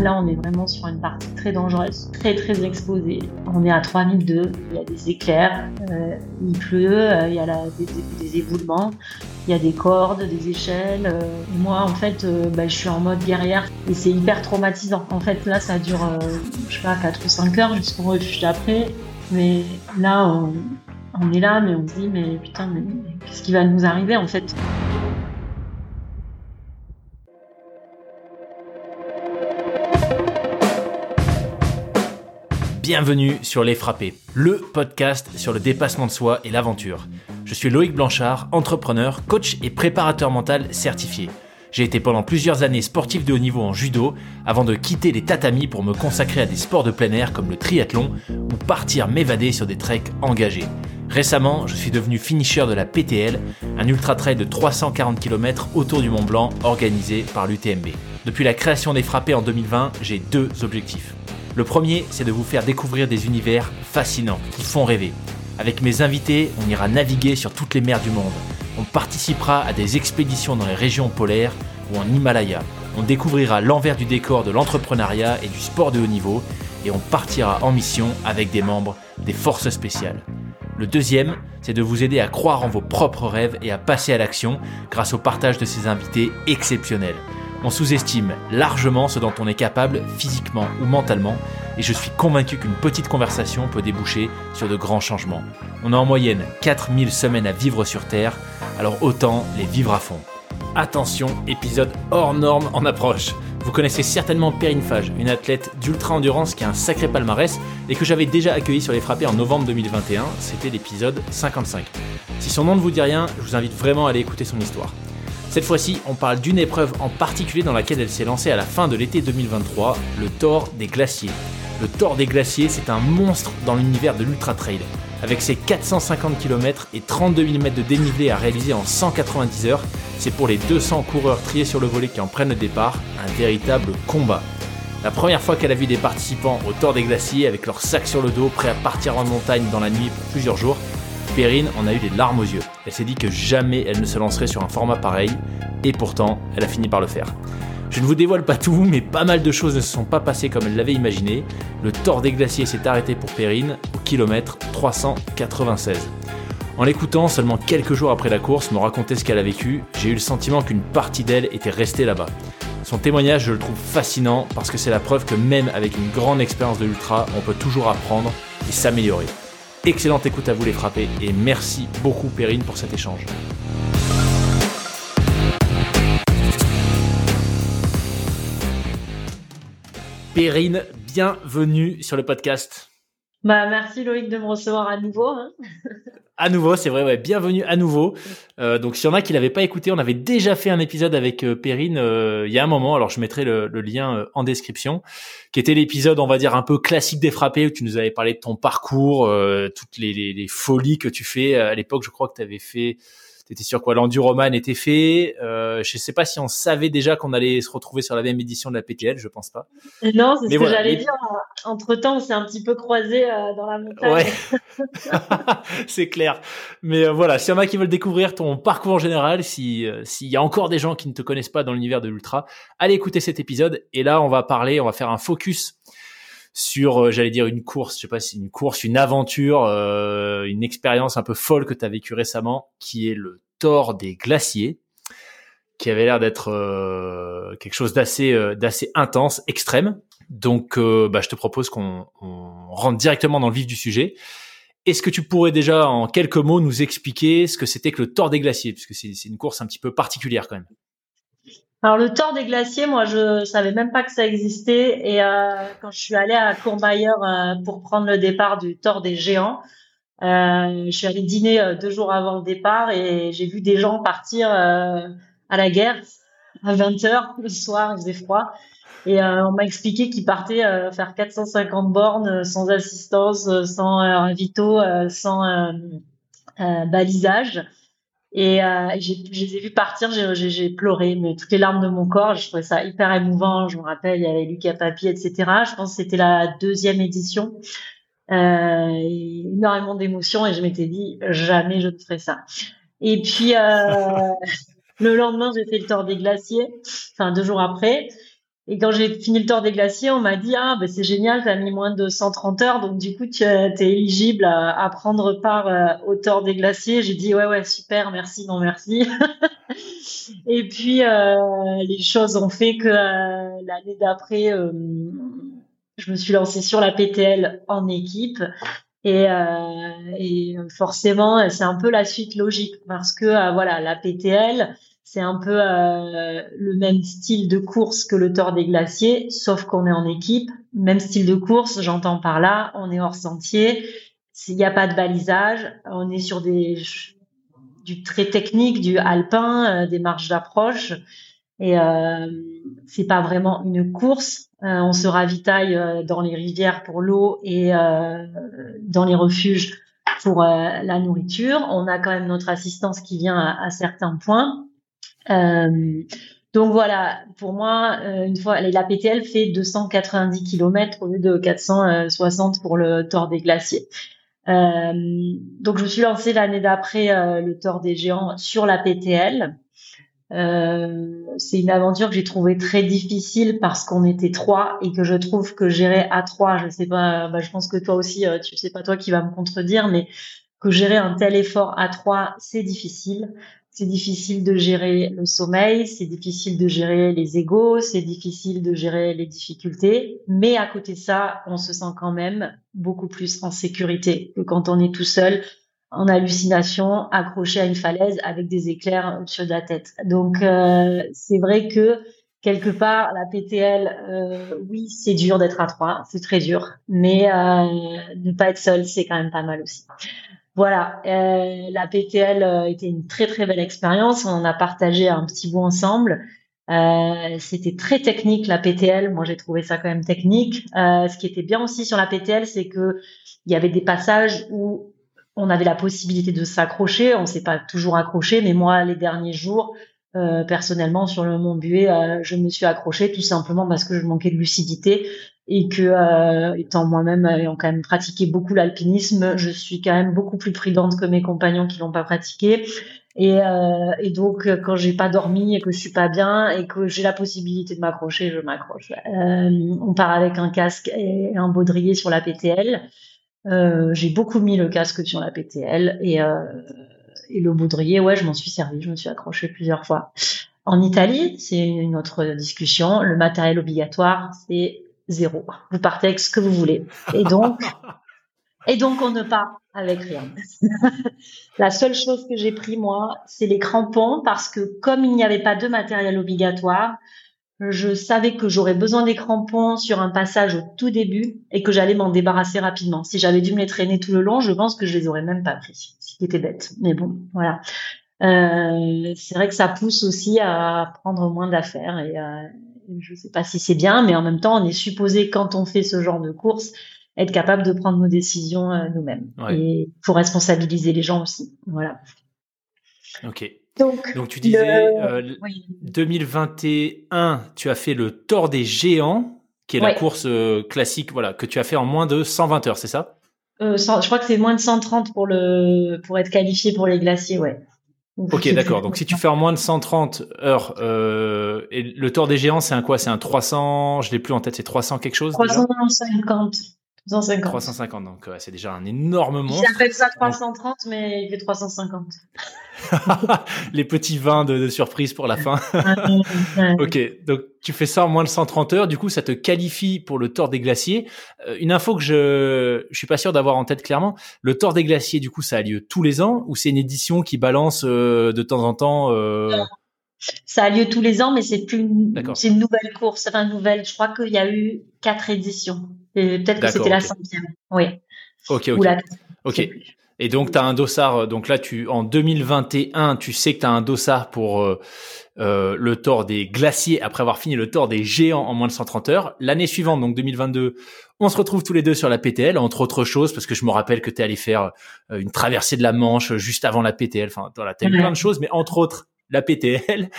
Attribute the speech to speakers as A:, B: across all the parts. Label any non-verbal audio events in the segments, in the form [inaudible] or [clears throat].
A: Là, on est vraiment sur une partie très dangereuse, très très exposée. On est à 3002, il y a des éclairs, euh, il pleut, euh, il y a des, éboulements, il y a des cordes, des échelles. Euh. moi, en fait, bah, je suis en mode guerrière et c'est hyper traumatisant. En fait, là, ça dure, je sais pas, 4 ou 5 heures jusqu'au refuge d'après. Mais là, on, on est là, mais on se dit, mais putain, mais qu'est-ce qui va nous arriver en fait?
B: Bienvenue sur Les Frappés, le podcast sur le dépassement de soi et l'aventure. Je suis Loïc Blanchard, entrepreneur, coach et préparateur mental certifié. J'ai été pendant plusieurs années sportif de haut niveau en judo avant de quitter les tatamis pour me consacrer à des sports de plein air comme le triathlon ou partir m'évader sur des treks engagés. Récemment, je suis devenu finisher de la PTL, un ultra trail de 340 km autour du Mont Blanc organisé par l'UTMB. Depuis la création des frappés en 2020, j'ai deux objectifs. Le premier, c'est de vous faire découvrir des univers fascinants qui font rêver. Avec mes invités, on ira naviguer sur toutes les mers du monde. On participera à des expéditions dans les régions polaires ou en Himalaya. On découvrira l'envers du décor de l'entrepreneuriat et du sport de haut niveau et on partira en mission avec des membres des forces spéciales. Le deuxième, c'est de vous aider à croire en vos propres rêves et à passer à l'action grâce au partage de ces invités exceptionnels. On sous-estime largement ce dont on est capable physiquement ou mentalement et je suis convaincu qu'une petite conversation peut déboucher sur de grands changements. On a en moyenne 4000 semaines à vivre sur Terre, alors autant les vivre à fond. Attention, épisode hors norme en approche. Vous connaissez certainement Perrine Fage, une athlète d'ultra-endurance qui a un sacré palmarès et que j'avais déjà accueilli sur les frappés en novembre 2021, c'était l'épisode 55. Si son nom ne vous dit rien, je vous invite vraiment à aller écouter son histoire. Cette fois-ci, on parle d'une épreuve en particulier dans laquelle elle s'est lancée à la fin de l'été 2023, le Thor des Glaciers. Le Thor des Glaciers, c'est un monstre dans l'univers de l'ultra trail. Avec ses 450 km et 32 000 mètres de dénivelé à réaliser en 190 heures, c'est pour les 200 coureurs triés sur le volet qui en prennent le départ un véritable combat. La première fois qu'elle a vu des participants au Thor des Glaciers avec leur sac sur le dos, prêts à partir en montagne dans la nuit pour plusieurs jours, Perrine en a eu des larmes aux yeux. Elle s'est dit que jamais elle ne se lancerait sur un format pareil, et pourtant, elle a fini par le faire. Je ne vous dévoile pas tout, mais pas mal de choses ne se sont pas passées comme elle l'avait imaginé. Le tort des glaciers s'est arrêté pour Perrine au kilomètre 396. En l'écoutant seulement quelques jours après la course me raconter ce qu'elle a vécu, j'ai eu le sentiment qu'une partie d'elle était restée là-bas. Son témoignage, je le trouve fascinant parce que c'est la preuve que même avec une grande expérience de l'ultra, on peut toujours apprendre et s'améliorer. Excellente écoute à vous les frappés et merci beaucoup Perrine pour cet échange. Perrine, bienvenue sur le podcast.
A: Bah, merci Loïc de me recevoir à nouveau. Hein. [laughs]
B: à nouveau, c'est vrai, ouais, bienvenue à nouveau. Euh, donc, s'il y en a qui l'avaient pas écouté, on avait déjà fait un épisode avec euh, Perrine euh, il y a un moment. Alors, je mettrai le, lien en description, qui était l'épisode, on va dire, un peu classique des frappés, où tu nous avais parlé de ton parcours, toutes les, les, folies que tu fais. À l'époque, je crois que tu avais fait T'étais sûr quoi L'enduroman était fait. Euh, je sais pas si on savait déjà qu'on allait se retrouver sur la même édition de la PTL, je pense pas.
A: Non, c'est ce que j'allais dire. Entre temps, on s'est un petit peu croisé euh, dans la montagne. Ouais, [laughs] [laughs]
B: c'est clair. Mais euh, voilà, s'il y en a qui veulent découvrir ton parcours en général, si euh, s'il y a encore des gens qui ne te connaissent pas dans l'univers de l'ultra, allez écouter cet épisode. Et là, on va parler, on va faire un focus sur, euh, j'allais dire une course, je sais pas si une course, une aventure, euh, une expérience un peu folle que tu as vécue récemment, qui est le Thor des glaciers, qui avait l'air d'être euh, quelque chose d'assez d'assez intense, extrême. Donc, bah, je te propose qu'on rentre directement dans le vif du sujet. Est-ce que tu pourrais déjà, en quelques mots, nous expliquer ce que c'était que le Thor des glaciers, puisque c'est une course un petit peu particulière quand même.
A: Alors le tort des glaciers, moi je savais même pas que ça existait et euh, quand je suis allée à Courmayeur euh, pour prendre le départ du tort des géants, euh, je suis allée dîner deux jours avant le départ et j'ai vu des gens partir à la guerre à 20 h le soir, il faisait froid et on m'a expliqué qu'ils partaient faire 450 bornes sans assistance, sans ravito, sans balisage. Et euh, je les ai vus partir, j'ai pleuré, mais toutes les larmes de mon corps. Je trouvais ça hyper émouvant. Je me rappelle, il y avait Lucas Papi, etc. Je pense que c'était la deuxième édition. Euh, énormément d'émotions et je m'étais dit jamais je ne ferai ça. Et puis euh, [laughs] le lendemain, j'ai fait le tour des glaciers, enfin deux jours après. Et quand j'ai fini le tour des glaciers, on m'a dit ah ben c'est génial, tu as mis moins de 130 heures, donc du coup tu es éligible à, prendre part euh, au tour des glaciers. J'ai dit ouais ouais super, merci non merci. [laughs] et puis euh, les choses ont fait que euh, l'année d'après, je me suis lancée sur la PTL en équipe. Et, et forcément, c'est un peu la suite logique parce que voilà, la PTL, c'est un peu euh, le même style de course que le Tour des Glaciers, sauf qu'on est en équipe. Même style de course, j'entends par là, on est hors sentier, il n'y a pas de balisage, on est sur des du très technique, du alpin, euh, des marches d'approche, et euh, c'est pas vraiment une course. Euh, on se ravitaille dans les rivières pour l'eau et dans les refuges pour la nourriture. On a quand même notre assistance qui vient à certains points. Euh, donc voilà, pour moi, euh, une fois, la PTL fait 290 km au lieu de 460 pour le Tour des Glaciers. Euh, donc je me suis lancée l'année d'après le Tour des Géants sur la PTL. C'est une aventure que j'ai trouvée très difficile parce qu'on était trois et que je trouve que gérer à trois, je sais pas, bah, je pense que toi aussi, tu sais pas toi qui va me contredire, mais que gérer un tel effort à trois, c'est difficile c'est difficile de gérer le sommeil, c'est difficile de gérer les égaux, c'est difficile de gérer les difficultés, mais à côté de ça, on se sent quand même beaucoup plus en sécurité que quand on est tout seul en hallucination, accroché à une falaise avec des éclairs au-dessus de la tête. Donc euh, c'est vrai que quelque part la PTL, euh, oui, c'est dur d'être à trois, c'est très dur, mais euh, ne pas être seul, c'est quand même pas mal aussi. Voilà, euh, la PTL euh, était une très très belle expérience. On en a partagé un petit bout ensemble. Euh, c'était très technique la PTL. Moi, j'ai trouvé ça quand même technique. Ce qui était bien aussi sur la PTL, c'est que il y avait des passages où on avait la possibilité de s'accrocher. On s'est pas toujours accroché, mais moi, les derniers jours, personnellement, sur le Mont Buet, je me suis accrochée tout simplement parce que je manquais de lucidité et que euh, étant moi-même ayant quand même pratiqué beaucoup l'alpinisme, je suis quand même beaucoup plus prudente que mes compagnons qui l'ont pas pratiqué. Et, euh, et donc quand j'ai pas dormi et que je suis pas bien et que j'ai la possibilité de m'accrocher, je m'accroche. Euh, on part avec un casque et un baudrier sur la PTL. Euh, j'ai beaucoup mis le casque sur la PTL et, euh, et le baudrier, ouais, je m'en suis servi, je me suis accroché plusieurs fois. En Italie, c'est une autre discussion. Le matériel obligatoire, c'est zéro. Vous partez avec ce que vous voulez. Et donc, [laughs] et donc on ne part avec rien. [laughs] la seule chose que j'ai pris moi, c'est les crampons parce que comme il n'y avait pas de matériel obligatoire, je savais que j'aurais besoin des crampons sur un passage au tout début et que j'allais m'en débarrasser rapidement. Si j'avais dû me les traîner tout le long, je pense que je les aurais même pas pris. Ce qui était bête. Mais bon, voilà. Euh, c'est vrai que ça pousse aussi à prendre moins d'affaires et, euh, je ne sais pas si c'est bien, mais en même temps, on est supposé, quand on fait ce genre de course, être capable de prendre nos décisions euh, nous-mêmes. Et pour responsabiliser les gens aussi. Voilà.
B: Ok. Donc, Donc tu disais, 2021, euh, tu as fait le Tour des Géants, qui est la course euh, classique, voilà, que tu as fait en moins de 120 heures, c'est ça?
A: Je crois que c'est moins de 130 pour le pour être qualifié pour les glaciers, ouais.
B: Ok, [laughs] d'accord. Donc si tu fais en moins de 130 heures, euh, et le tour des géants, c'est un quoi? C'est un 300, je l'ai plus en tête, c'est 300 quelque chose
A: 350. 350.
B: 350, donc c'est déjà un énorme monstre.
A: J'appelle ça 330, mais il fait 350. [laughs]
B: les petits vins de, surprise pour la fin. [laughs] ok, donc tu fais ça en moins de 130 heures, du coup ça te qualifie pour le Tour des Glaciers. Euh, une info que je je suis pas sûr d'avoir en tête clairement, le Tour des Glaciers du coup ça a lieu tous les ans ou c'est une édition qui balance euh, de temps en temps euh...
A: Ça a lieu tous les ans, mais c'est plus c'est une nouvelle course, enfin nouvelle. Je crois qu'il y a eu quatre éditions. Peut-être que c'était la cinquième. Oui.
B: Ok, ok. ok. Et donc, tu as un dossard. Euh, donc là, tu en 2021, tu sais que tu as un dossard pour euh, euh, le tort des glaciers après avoir fini le tort des géants en moins de 130 heures. L'année suivante, donc 2022, on se retrouve tous les deux sur la PTL, entre autres choses, parce que je me rappelle que tu es allé faire une traversée de la Manche juste avant la PTL. Enfin, voilà, tu as eu plein de choses, mais entre autres la PTL.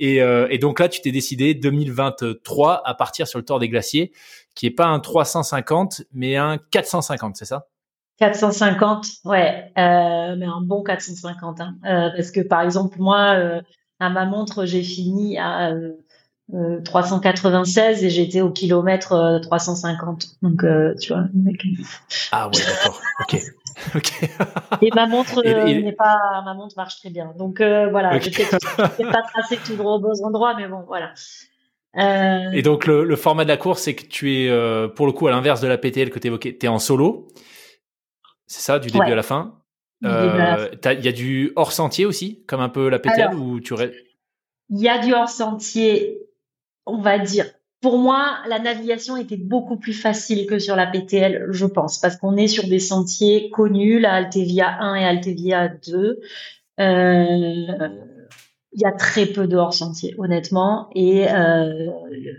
B: Et, et donc là, tu t'es décidé 2023 à partir sur le tort des glaciers, qui est pas un 350, mais un 450, c'est ça?
A: 450, ouais, euh, mais un bon 450, hein, euh, parce que par exemple moi, euh, à ma montre, j'ai fini à 396 et j'étais au kilomètre 350. Donc, tu vois.
B: Ah ouais, d'accord. Ok. [laughs]
A: et ma montre n'est pas, ma montre marche très bien. Donc voilà, je n'ai pas tracé tout droit au bon endroit, mais bon, voilà.
B: Euh... Et donc le, le, format de la course, c'est que tu es euh, pour le coup à l'inverse de la PTL que tu évoquais, tu es en solo. C'est ça, du début à la fin. Euh, il y a du hors sentier aussi, comme un peu la PTL ou tu
A: Il y a du hors sentier, on va dire. Pour moi, la navigation était beaucoup plus facile que sur la PTL, je pense, parce qu'on est sur des sentiers connus, la Altevia 1 et Altevia 2. Euh, il y a très peu de hors-sentier, honnêtement. Et euh,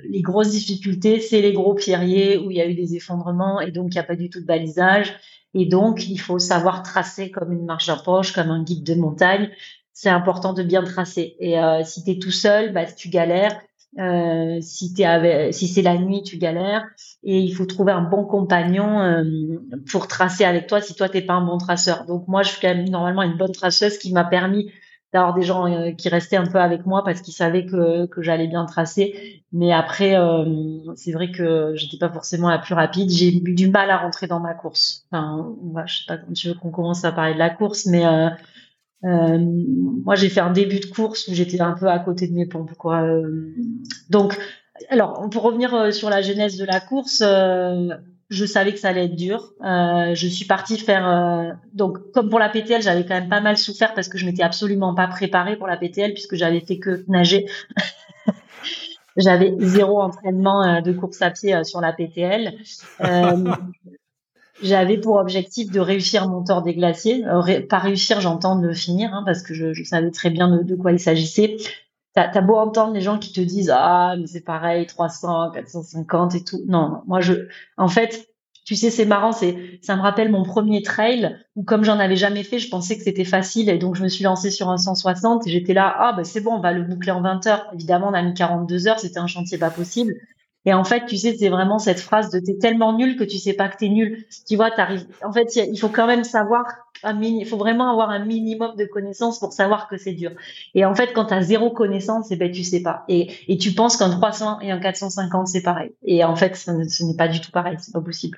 A: les grosses difficultés, c'est les gros pierriers où il y a eu des effondrements et donc il n'y a pas du tout de balisage. Et donc, il faut savoir tracer comme une marche à poche, comme un guide de montagne. C'est important de bien tracer. Et euh, si tu es tout seul, bah, tu galères. Euh, si, es si c'est la nuit, tu galères. Et il faut trouver un bon compagnon euh, pour tracer avec toi si toi, t'es pas un bon traceur. Donc moi, je suis quand même normalement une bonne traceuse qui m'a permis d'avoir des gens euh, qui restaient un peu avec moi parce qu'ils savaient que, que j'allais bien tracer. Mais après, euh, c'est vrai que j'étais pas forcément la plus rapide. J'ai eu du mal à rentrer dans ma course. Enfin, je sais pas quand tu veux qu'on commence à parler de la course, mais euh, euh, moi j'ai fait un début de course où j'étais un peu à côté de mes pompes, quoi. donc, alors pour revenir sur la genèse de la course je savais que ça allait être dur. Euh, je suis partie faire euh, donc comme pour la PTL, j'avais quand même pas mal souffert parce que je m'étais absolument pas préparée pour la PTL puisque j'avais fait que nager. [laughs] j'avais zéro entraînement euh, de course à pied sur la PTL. J'avais pour objectif de réussir mon tort des glaciers. pas réussir, j'entends de finir hein, parce que je, savais très bien de quoi il s'agissait. T'as as beau entendre les gens qui te disent ah mais c'est pareil 300 450 et tout non moi je en fait tu sais c'est marrant c'est ça me rappelle mon premier trail où comme j'en avais jamais fait je pensais que c'était facile et donc je me suis lancée sur un 160 et j'étais là ah bah c'est bon on va le boucler en 20 heures évidemment on a mis 42 heures c'était un chantier pas possible et en fait, tu sais, c'est vraiment cette phrase de t'es tellement nul que tu sais pas que t'es nul. Tu vois, t'arrives. En fait, il faut quand même savoir il faut vraiment avoir un minimum de connaissances pour savoir que c'est dur. Et en fait, quand tu as zéro connaissance, eh ben tu sais pas. Et, et tu penses qu'un 300 et un 450 c'est pareil. Et en fait, ce, n'est pas du tout pareil. C'est pas possible.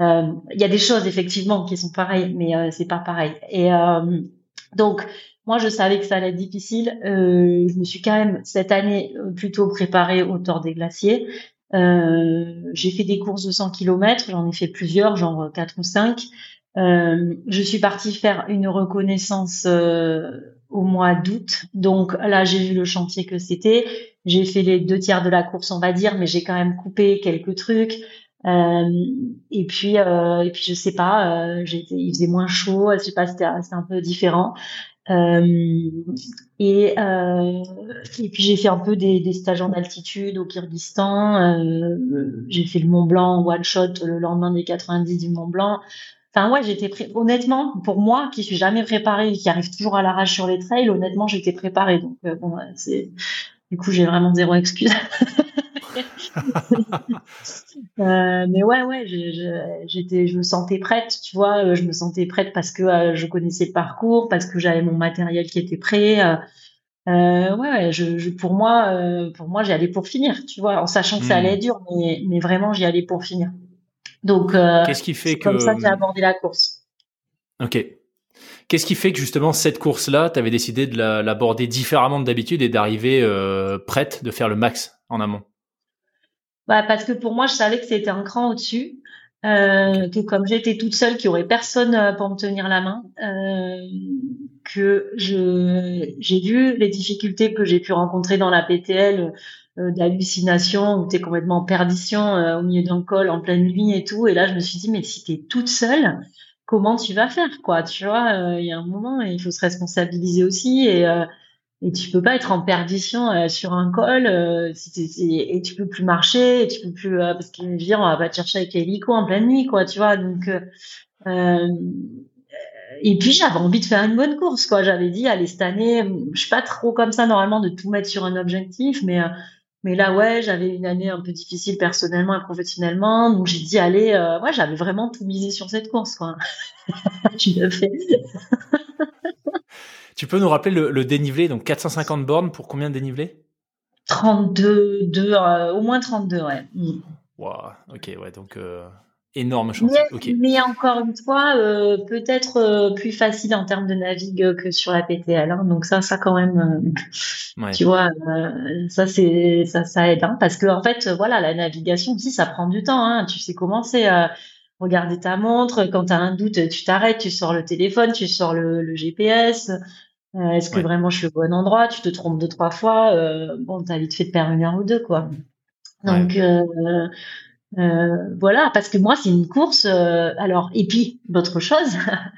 A: Euh, il y a des choses effectivement qui sont pareilles, mais euh, c'est pas pareil. Et euh, donc moi, je savais que ça allait être difficile. Euh, je me suis quand même cette année plutôt préparée au tort des glaciers. Euh, j'ai fait des courses de 100 km, j'en ai fait plusieurs, genre 4 ou 5. Euh, je suis partie faire une reconnaissance euh, au mois d'août. Donc là, j'ai vu le chantier que c'était. J'ai fait les deux tiers de la course, on va dire, mais j'ai quand même coupé quelques trucs. Euh, et puis, euh, et puis je sais pas, euh, il faisait moins chaud, je sais pas, c'était un peu différent. Euh, et, euh, et puis j'ai fait un peu des, des stages en altitude au Kyrgyzstan. Euh, j'ai fait le Mont Blanc one shot le lendemain des 90 du Mont Blanc. Enfin ouais, j'étais pré... honnêtement pour moi qui suis jamais préparée et qui arrive toujours à l'arrache sur les trails, honnêtement j'étais préparée. Donc euh, bon, c'est du coup j'ai vraiment zéro excuse. [laughs] [laughs] Euh, mais ouais, ouais, j'étais, je me sentais prête, tu vois, euh, je me sentais prête parce que euh, je connaissais le parcours, parce que j'avais mon matériel qui était prêt. Euh, ouais, je, pour moi, pour moi, j'y allais pour finir, tu vois, en sachant que ça allait être hmm. dur, mais, mais vraiment, j'y allais pour finir. Donc,
B: qu'est-ce qui fait que
A: comme ça que j'ai abordé la course.
B: Ok. Qu'est-ce qui fait que justement cette course-là, tu avais décidé de l'aborder différemment de d'habitude et d'arriver prête, de faire le max en amont?
A: Bah, parce que pour moi, je savais que c'était un cran au-dessus. Euh, que comme j'étais toute seule, qu'il n'y aurait personne euh, pour me tenir la main, euh, que je j'ai vu les difficultés que j'ai pu rencontrer dans la PTL euh, d'hallucination où tu es complètement en perdition euh, au milieu d'un col en pleine nuit et tout. Et là, je me suis dit, mais si tu es toute seule, comment tu vas faire quoi Tu vois, il y a un moment, il faut se responsabiliser aussi. Et et tu peux pas être en perdition euh, sur un col euh, et tu peux plus marcher et tu peux plus euh, parce qu'ils dire on va pas te chercher avec l'hélico en pleine nuit quoi tu vois donc euh, et puis j'avais envie de faire une bonne course quoi. J'avais dit allez cette année je suis pas trop comme ça normalement de tout mettre sur un objectif mais mais là ouais j'avais une année un peu difficile personnellement et professionnellement donc j'ai dit allez ouais j'avais vraiment tout misé sur cette course quoi. [laughs] Je l'ai fait
B: tu peux nous rappeler le, dénivelé, donc 450 bornes pour combien de dénivelé
A: 32, 2, au moins 32, ouais.
B: Wow, ok, ouais, donc énorme chance.
A: Mais, encore une fois, euh, peut-être euh, plus facile en termes de navigue que sur la PTL. Hein. Donc ça, ça quand même, euh, tu vois, ça c'est ça, ça aide, hein, parce que en fait, voilà, la navigation aussi, ça prend du temps. Hein. Tu sais comment c'est. Regarder ta montre, quand tu as un doute, tu t'arrêtes, tu sors le téléphone, tu sors le, GPS. Est-ce que vraiment je suis au bon endroit? Tu te trompes deux trois fois, bon, t'as vite fait de perdre une heure ou deux, quoi. Donc euh, voilà, parce que moi, c'est une course. Euh, alors, et puis, l'autre chose,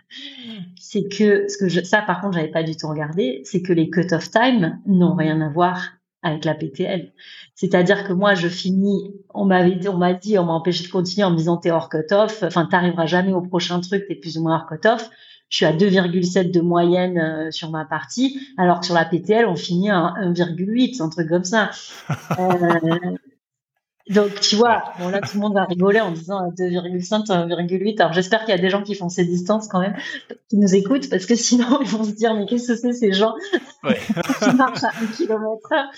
A: [laughs] c'est que ce que je, ça, par contre, j'avais pas du tout regardé, c'est que les cut-off time n'ont rien à voir avec la PTL. C'est-à-dire que moi, je finis, on m'avait dit, on m'a dit, on m'a empêché de continuer en me disant t'es hors cut-off, enfin, t'arriveras jamais au prochain truc, t'es plus ou moins hors cut-off. Je suis à 2,7 de moyenne euh, sur ma partie, alors que sur la PTL, on finit à 1,8, un truc comme ça. [laughs] Euh, donc, tu vois, bon, là, tout le monde va rigoler en disant 2,5, 1,8. Alors, j'espère qu'il y a des gens qui font ces distances quand même, qui nous écoutent, parce que sinon, [laughs] ils vont se dire, mais qu'est-ce que c'est ces gens [laughs] qui marchent à 1 km heure?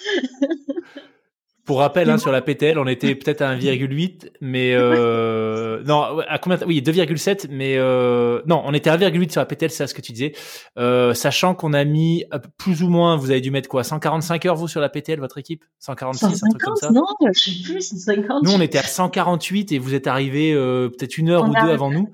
B: Pour rappel, hein, sur la PTL, on était peut-être à 1,8, mais euh, non, à combien Oui, 2,7, mais euh, non, on était à 1,8 sur la PTL, c'est ce que tu disais. Euh, sachant qu'on a mis euh, plus ou moins, vous avez dû mettre quoi 145 heures vous sur la PTL, votre équipe? 146,
A: 150, un truc comme ça? Non, je sais plus, 150.
B: Nous, on était à 148 et vous êtes arrivé euh, peut-être une heure ou deux avant nous.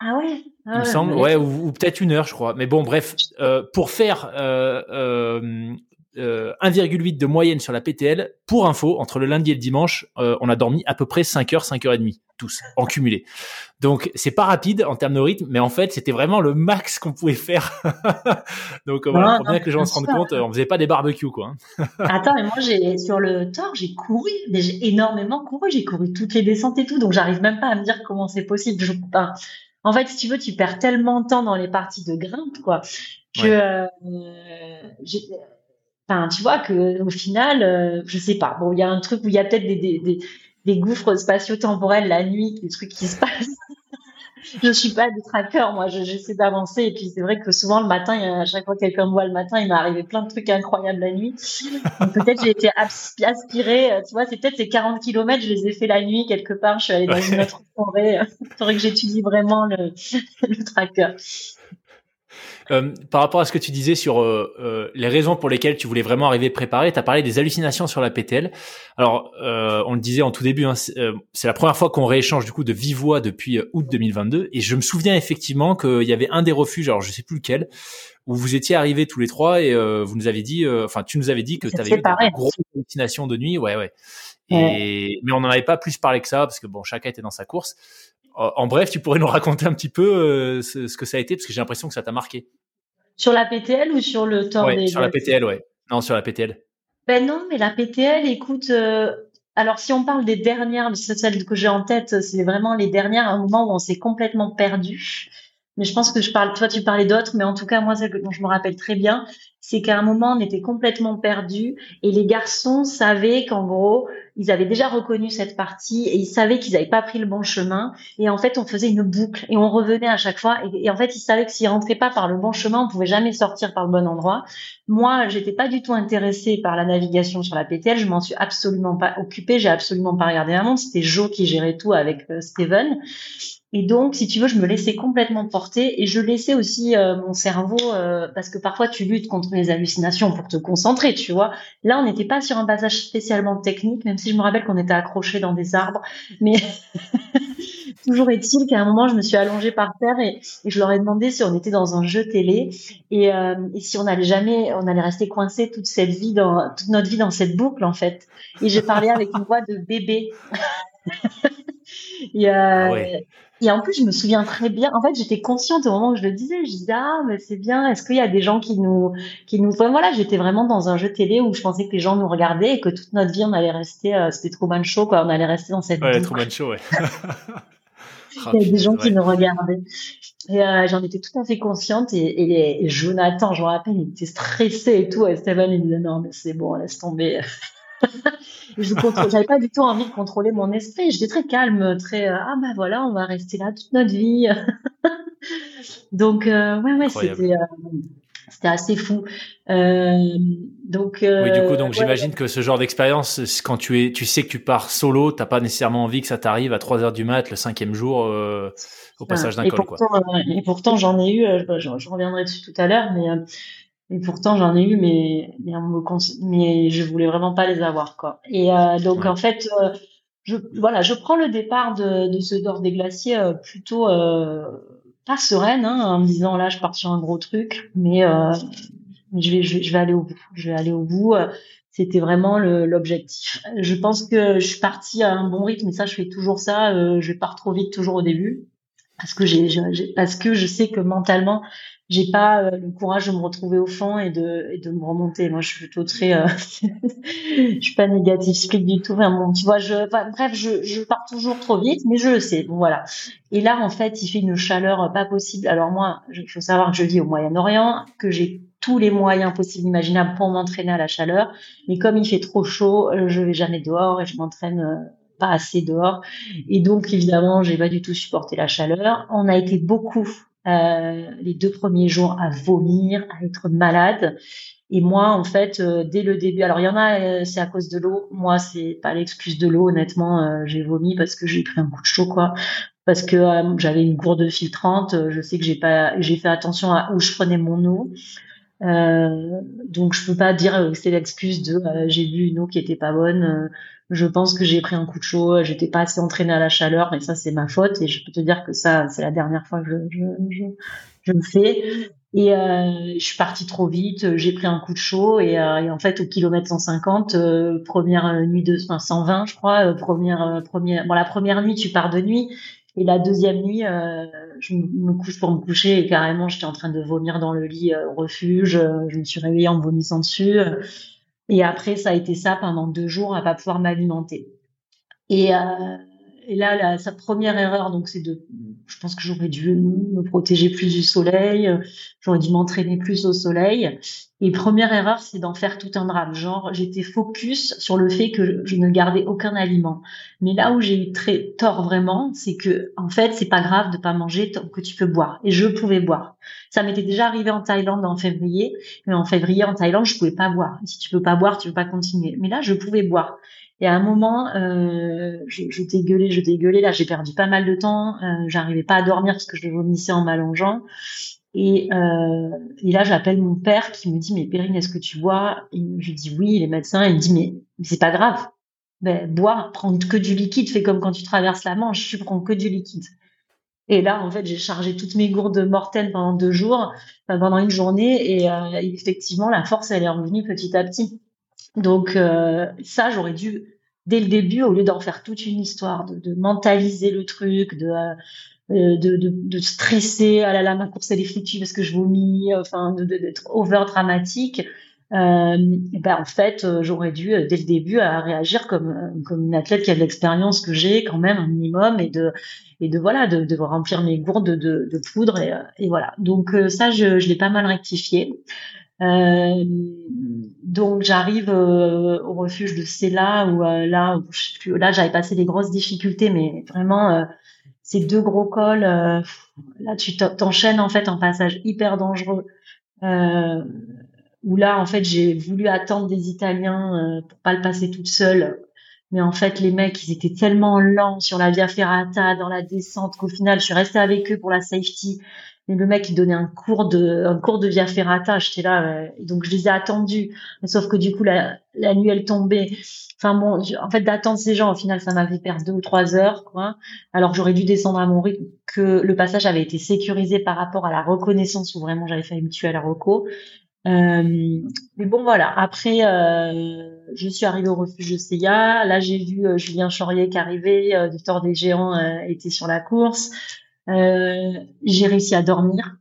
A: Ah ouais.
B: il me semble, ouais, ou, ou peut-être une heure, je crois. Mais bon, bref, euh, pour faire euh, euh, 1,8 euh, de moyenne sur la PTL. Pour info, entre le lundi et le dimanche, euh, on a dormi à peu près 5 heures, 5 heures et demie, tous, en cumulé. Donc, c'est pas rapide en termes de rythme, mais en fait, c'était vraiment le max qu'on pouvait faire. [laughs] Donc, voilà, pour bien que les gens se rendent compte, on faisait pas des barbecues, quoi.
A: Hein. [laughs] Attends, mais moi, j'ai, sur le tort, j'ai couru, j'ai énormément couru, j'ai couru toutes les descentes et tout, donc j'arrive même pas à me dire comment c'est possible. Je, en fait, si tu veux, tu perds tellement de temps dans les parties de grimpe, quoi, que euh, Enfin, tu vois que au final, euh, je sais pas. Bon, il y a un truc où il y a peut-être des, des, des, des, gouffres spatio-temporels la nuit, des trucs qui se passent. [laughs] je suis pas du tracker, moi. J'essaie d'avancer. Et puis c'est vrai que souvent le matin, il y a, à chaque fois que quelqu'un me voit le matin, il m'est arrivé plein de trucs incroyables la nuit. peut-être j'ai été aspirée. Euh, tu vois, c'est peut-être ces 40 km, je les ai fait la nuit quelque part. Je suis allée dans une autre forêt. [laughs] Il faudrait que j'étudie vraiment le, [laughs] le tracker.
B: Euh, par rapport à ce que tu disais sur euh, euh, les raisons pour lesquelles tu voulais vraiment arriver préparé, tu as parlé des hallucinations sur la PTL. Alors, on le disait en tout début, hein, c'est la première fois qu'on rééchange du coup de vive voix depuis août 2022, et je me souviens effectivement qu'il y avait un des refuges, alors je sais plus lequel, où vous étiez arrivés tous les trois et vous nous avez dit, enfin tu nous avais dit que tu avais eu des grosses hallucinations de nuit, ouais ouais. Et, mais on n'en avait pas plus parlé que ça parce que bon, chacun était dans sa course. En bref, tu pourrais nous raconter un petit peu ce, ce, que ça a été parce que j'ai l'impression que ça t'a marqué.
A: Sur la PTL ou sur le temps
B: ouais, Sur la PTL, ouais. Non, sur la PTL.
A: Ben non, mais la PTL, écoute, euh, alors si on parle des dernières, celles que j'ai en tête, c'est vraiment les dernières, un moment où on s'est complètement perdu. Mais je pense que je parle, toi tu parlais d'autres, mais en tout cas moi celle dont je me rappelle très bien, c'est qu'à un moment on était complètement perdu et les garçons savaient qu'en gros ils avaient déjà reconnu cette partie et ils savaient qu'ils n'avaient pas pris le bon chemin. Et en fait on faisait une boucle et on revenait à chaque fois. Et, en fait ils savaient que s'ils rentraient pas par le bon chemin on pouvait jamais sortir par le bon endroit. Moi j'étais pas du tout intéressée par la navigation sur la PTL, je m'en suis absolument pas occupée, j'ai absolument pas regardé la montre, c'était Joe qui gérait tout avec euh, Steven et donc, si tu veux, je me laissais complètement porter et je laissais aussi euh, mon cerveau, euh, parce que parfois tu luttes contre les hallucinations pour te concentrer, tu vois. Là, on n'était pas sur un passage spécialement technique, même si je me rappelle qu'on était accrochés dans des arbres. Mais [laughs] toujours est-il qu'à un moment, je me suis allongée par terre et, je leur ai demandé si on était dans un jeu télé et, euh, et si on allait jamais, on allait rester coincé toute cette vie dans toute notre vie dans cette boucle en fait. Et j'ai parlé avec une voix de bébé. [laughs] [laughs] et, ah ouais. Et en plus, je me souviens très bien. En fait, j'étais consciente au moment où je le disais. Je disais ah, mais c'est bien. Est-ce qu'il y a des gens qui nous, qui nous. Enfin, voilà, j'étais vraiment dans un jeu télé où je pensais que les gens nous regardaient et que toute notre vie on allait rester. Euh, c'était Truman Show, quoi. On allait rester dans cette.
B: Ouais, Truman Show, ouais. [laughs] [laughs]
A: Il y a des gens qui nous regardaient. Et euh, j'en étais tout à fait consciente. Et, et, Jonathan, je me rappelle, il était stressé et tout. Et Steven, il disait non, mais c'est bon, laisse tomber. Je j'avais pas du tout envie de contrôler mon esprit. J'étais très calme, très euh, ah ben voilà, on va rester là toute notre vie. [laughs] Donc euh, ouais ouais, c'était euh, c'était assez fou. Euh, donc
B: oui, du coup, donc j'imagine que ce genre d'expérience, quand tu es, tu sais que tu pars solo, t'as pas nécessairement envie que ça t'arrive à 3 heures du mat le cinquième jour au passage d'un col.
A: Pourtant, et pourtant, j'en ai eu. Je, reviendrai dessus tout à l'heure, mais et pourtant, j'en ai eu, mais, mais, mais, je voulais vraiment pas les avoir, quoi. Et euh, donc, en fait, euh, je, voilà, je prends le départ de, de ce dehors des glaciers euh, plutôt euh, pas sereine, hein, en me disant là, je pars sur un gros truc, mais, je, vais, je, vais, aller au bout. Je vais aller au bout. C'était vraiment l'objectif. Je pense que je suis partie à un bon rythme, et ça, je fais toujours ça. je pars trop vite toujours au début parce que j'ai parce que je sais que mentalement j'ai pas euh, le courage de me retrouver au fond et de, de me remonter. Moi, je suis plutôt très, euh, [laughs] je suis pas négative speak du tout. Enfin, bon, tu vois, je, bref, je, je pars toujours trop vite, mais je le sais. Voilà. Et là, en fait, il fait une chaleur pas possible. Alors moi, il faut savoir que je vis au Moyen-Orient, que j'ai tous les moyens possibles imaginables pour m'entraîner à la chaleur. Mais comme il fait trop chaud, euh, je vais jamais dehors et je m'entraîne pas assez dehors. Et donc, évidemment, j'ai pas du tout supporté la chaleur. On a été beaucoup euh, les deux premiers jours à vomir, à être malade. Et moi, en fait, euh, dès le début, alors il y en a, euh, c'est à cause de l'eau. Moi, c'est pas l'excuse de l'eau. Honnêtement, j'ai vomi parce que j'ai pris un coup de chaud, quoi. Parce que j'avais une gourde filtrante. Je sais que j'ai pas, j'ai fait attention à où je prenais mon eau. donc je peux pas dire que c'est l'excuse de j'ai bu une eau qui était pas bonne. Je pense que j'ai pris un coup de chaud, j'étais pas assez entraînée à la chaleur, mais ça c'est ma faute et je peux te dire que ça c'est la dernière fois que je, je, je, le fais. Et euh, je suis partie trop vite, j'ai pris un coup de chaud et, euh, et en fait au kilomètre 150, euh, première nuit de, enfin 120 je crois, euh, première euh, première, bon la première nuit tu pars de nuit et la deuxième nuit je me couche pour me coucher et carrément j'étais en train de vomir dans le lit au refuge, je me suis réveillée en vomissant dessus. Et après, ça a été ça pendant deux jours à pas pouvoir m'alimenter. Et, euh, et là, sa première erreur, donc c'est de, je pense que j'aurais dû me protéger plus du soleil, j'aurais dû m'entraîner plus au soleil. Et première erreur, c'est d'en faire tout un drame. Genre, j'étais focus sur le fait que je ne gardais aucun aliment. Mais là où j'ai eu très tort vraiment, c'est que en fait, c'est pas grave de pas manger tant que tu peux boire. Et je pouvais boire. Ça m'était déjà arrivé en Thaïlande en février. Mais en février en Thaïlande, je pouvais pas boire. si tu peux pas boire, tu peux pas continuer. Mais là, je pouvais boire. Et à un moment, euh, je, t'ai gueulé, je t'ai gueulé. Là, j'ai perdu pas mal de temps. Euh, J'arrivais pas à dormir parce que je vomissais en m'allongeant. Et, euh, là, j'appelle mon père qui me dit mais Perrine, est-ce que tu bois? Et Je lui dis oui. Les médecins, il me dit mais, c'est pas grave. Ben, boire, prendre que du liquide, fais comme quand tu traverses la Manche, tu prends que du liquide. Et là, en fait, j'ai chargé toutes mes gourdes mortelles pendant deux jours, pendant une journée, et effectivement, la force, elle est revenue petit à petit. Donc euh, ça, j'aurais dû dès le début, au lieu d'en faire toute une histoire, de, mentaliser le truc, de euh, euh, de, de, stresser, ah là là, ma course elle est foutue parce que je vomis, enfin, d'être over dramatique. Euh, ben en fait, j'aurais dû dès le début à réagir comme comme une athlète qui a de l'expérience que j'ai quand même un minimum et de et de voilà de, remplir mes gourdes de, poudre et, voilà. Donc ça, je l'ai pas mal rectifié. Euh, donc j'arrive au refuge de Cella où là, là j'avais passé des grosses difficultés, mais vraiment ces deux gros cols, euh, là tu t'enchaînes en fait un passage hyper dangereux. Euh, où là en fait j'ai voulu attendre des Italiens euh, pour pas le passer toute seule. Mais en fait les mecs ils étaient tellement lents sur la via ferrata dans la descente qu'au final je suis restée avec eux pour la safety. Mais le mec il donnait un cours de un cours de via ferrata, j'étais là donc je les ai attendus. sauf que du coup la, la nuit elle tombait Enfin bon, en fait, d'attendre ces gens, au final, ça m'avait perdu deux ou trois heures, quoi. Alors j'aurais dû descendre à mon rythme, que le passage avait été sécurisé par rapport à la reconnaissance où vraiment j'avais failli me tuer à la reco. Euh, mais bon, voilà. Après, euh, je suis arrivée au refuge de Seiya. Là, j'ai vu euh, Julien Chaurier qui arrivait, euh, Tort des Géants était sur la course. J'ai réussi à dormir.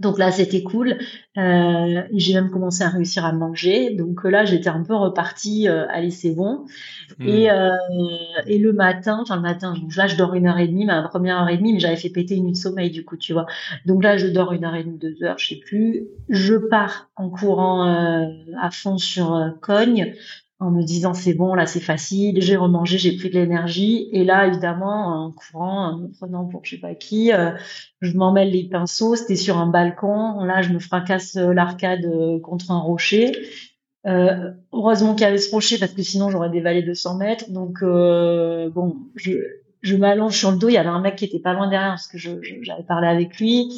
A: Donc là, c'était cool. Euh, j'ai même commencé à réussir à manger. Donc là, j'étais un peu repartie. Euh, allez, c'est bon. Hmm. Et, euh, et le matin, enfin le matin, là, je dors une heure et demie, ma première heure et demie, mais j'avais fait péter une nuit de sommeil du coup, tu vois. Donc là, je dors une heure et demie, deux heures, je sais plus. Je pars en courant euh, à fond sur euh, Cogne. En me disant c'est bon, là c'est facile, j'ai remangé, j'ai pris de l'énergie. Et là, évidemment, en courant, en me prenant pour je sais pas qui, euh, je m'emmêle les pinceaux, c'était sur un balcon. Là, je me fracasse euh, l'arcade euh, contre un rocher. Heureusement qu'il y avait ce rocher parce que sinon j'aurais dévalé 200 mètres. Donc bon, je, je m'allonge sur le dos. Il y avait un mec qui était pas loin derrière parce que j'avais parlé avec lui.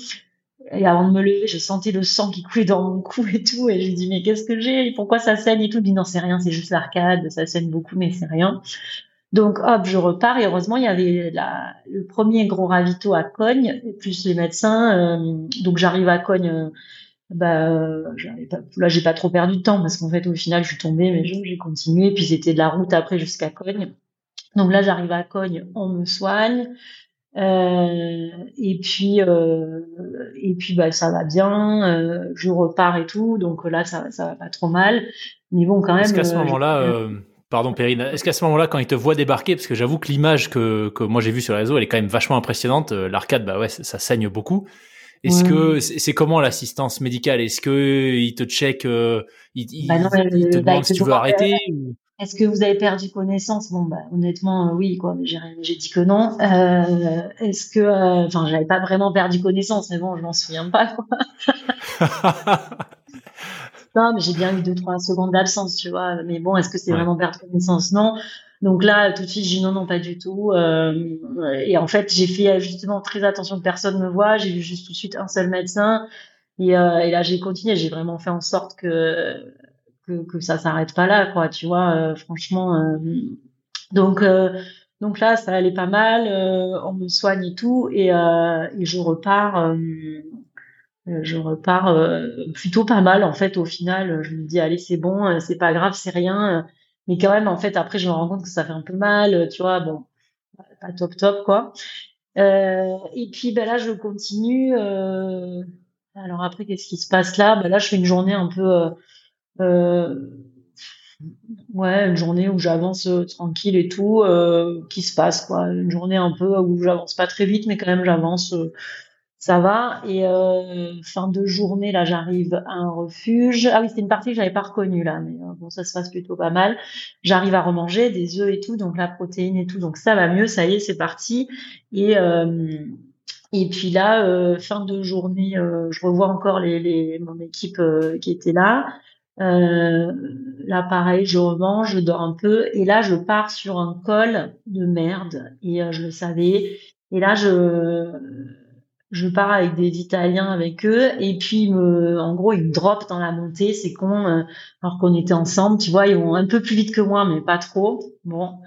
A: Et avant de me lever, je sentais le sang qui coulait dans mon cou et tout. Et je lui dis, mais qu'est-ce que j'ai? Pourquoi ça saigne et tout? Il dit, non, c'est rien, c'est juste l'arcade. Ça saigne beaucoup, mais c'est rien. Donc, hop, je repars. Et heureusement, il y avait le premier gros ravito à Cogne, plus les médecins. Euh, donc, j'arrive à Cogne. Euh, bah, pas, là, j'ai pas trop perdu de temps parce qu'en fait, au final, je suis tombée, mais j'ai continué. Puis, c'était de la route après jusqu'à Cogne. Donc là, j'arrive à Cogne, on me soigne. Euh, et puis euh, et puis bah ça va bien, euh, je repars et tout, donc là ça ça va pas trop mal, mais bon quand même.
B: Est-ce qu'à ce moment-là, pardon Perrine, est-ce qu'à ce moment-là quand ils te voient débarquer, parce que j'avoue que l'image que que moi j'ai vue sur le réseau, elle est quand même vachement impressionnante. L'arcade, bah ouais, ça, saigne beaucoup. Est-ce que c'est comment l'assistance médicale? Est-ce que te checkent, ils, bah te bah, demandent si tu veux arrêter
A: est-ce que vous avez perdu connaissance? Bon, bah, honnêtement, euh, oui, quoi. Mais j'ai dit que non. Euh, Est-ce que, euh, enfin, j'avais pas vraiment perdu connaissance, mais bon, je m'en souviens pas, quoi. [laughs] non, mais j'ai bien eu deux trois secondes d'absence, tu vois. Mais bon, est-ce que c'est vraiment perdre connaissance? Non. Donc là, tout de suite, j'ai dit non, non, pas du tout. Euh, et en fait, j'ai fait justement très attention que personne me voit. J'ai vu juste tout de suite un seul médecin. Et, euh, et là, j'ai continué. J'ai vraiment fait en sorte que que, que ça s'arrête pas là, quoi. Tu vois, euh, franchement. Euh, donc euh, donc là, ça allait pas mal. on me soigne et tout, et, je repars. je repars plutôt pas mal en fait. Au final, je me dis allez, c'est bon, c'est pas grave, c'est rien. Mais quand même, en fait, après, je me rends compte que ça fait un peu mal. Tu vois, bon, pas top top quoi. et puis ben là, je continue. alors après, qu'est-ce qui se passe là? Ben Là, je fais une journée un peu ouais, une journée où j'avance euh, tranquille et tout, euh, qui se passe quoi. Une journée un peu où j'avance pas très vite, mais quand même j'avance, ça va. Et fin de journée là, j'arrive à un refuge. Ah oui, c'était une partie que j'avais pas reconnue là, mais bon, ça se passe plutôt pas mal. J'arrive à remanger des œufs et tout, donc la protéine et tout, donc ça va mieux. Ça y est, c'est parti. Et et puis là, fin de journée, je revois encore les, les mon équipe qui était là. Euh, là, pareil, je revanche, je dors un peu, et là, je pars sur un col de merde, et euh, je le savais. Et là, je je pars avec des Italiens avec eux, et puis me, en gros, ils me drop dans la montée, c'est con, euh, alors qu'on était ensemble, tu vois, ils vont un peu plus vite que moi, mais pas trop. Bon.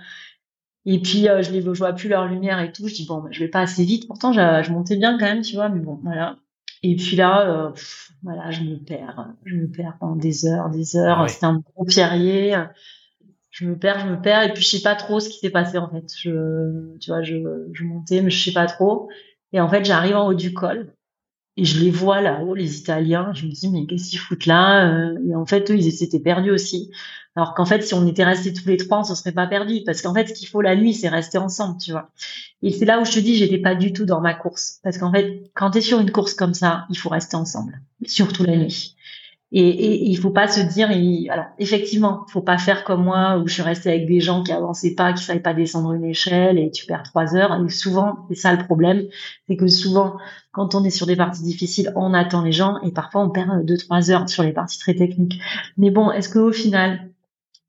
A: Et puis je les vois plus leur lumière et tout. Je dis bon, bah, je vais pas assez vite. Pourtant, je montais bien quand même, tu vois. Mais bon, voilà. Et puis là, voilà, je me perds, je me perds pendant des heures, des heures. Ah C'était un gros pierrier. Je me perds, je me perds, et puis je sais pas trop ce qui s'est passé en fait. Je, tu vois, je, je montais, mais je sais pas trop. Et en fait, j'arrive en haut du col et je les vois là-haut, les Italiens. Je me dis mais qu'est-ce qu'ils foutent là euh? Et en fait, eux, ils s'étaient perdus aussi. Alors qu'en fait, si on était restés tous les trois, on se serait pas perdus. Parce qu'en fait, ce qu'il faut la nuit, c'est rester ensemble, tu vois. Et c'est là où je te dis, j'étais pas du tout dans ma course. Parce qu'en fait, quand tu es sur une course comme ça, il faut rester ensemble. Surtout la nuit. Et, il faut pas se dire, il, alors effectivement, faut pas faire comme moi où je suis restée avec des gens qui avançaient pas, qui savaient pas descendre une échelle et tu perds trois heures. Et souvent, c'est ça le problème, c'est que souvent, quand on est sur des parties difficiles, on attend les gens et parfois on perd deux trois heures sur les parties très techniques. Mais bon, est-ce qu'au final,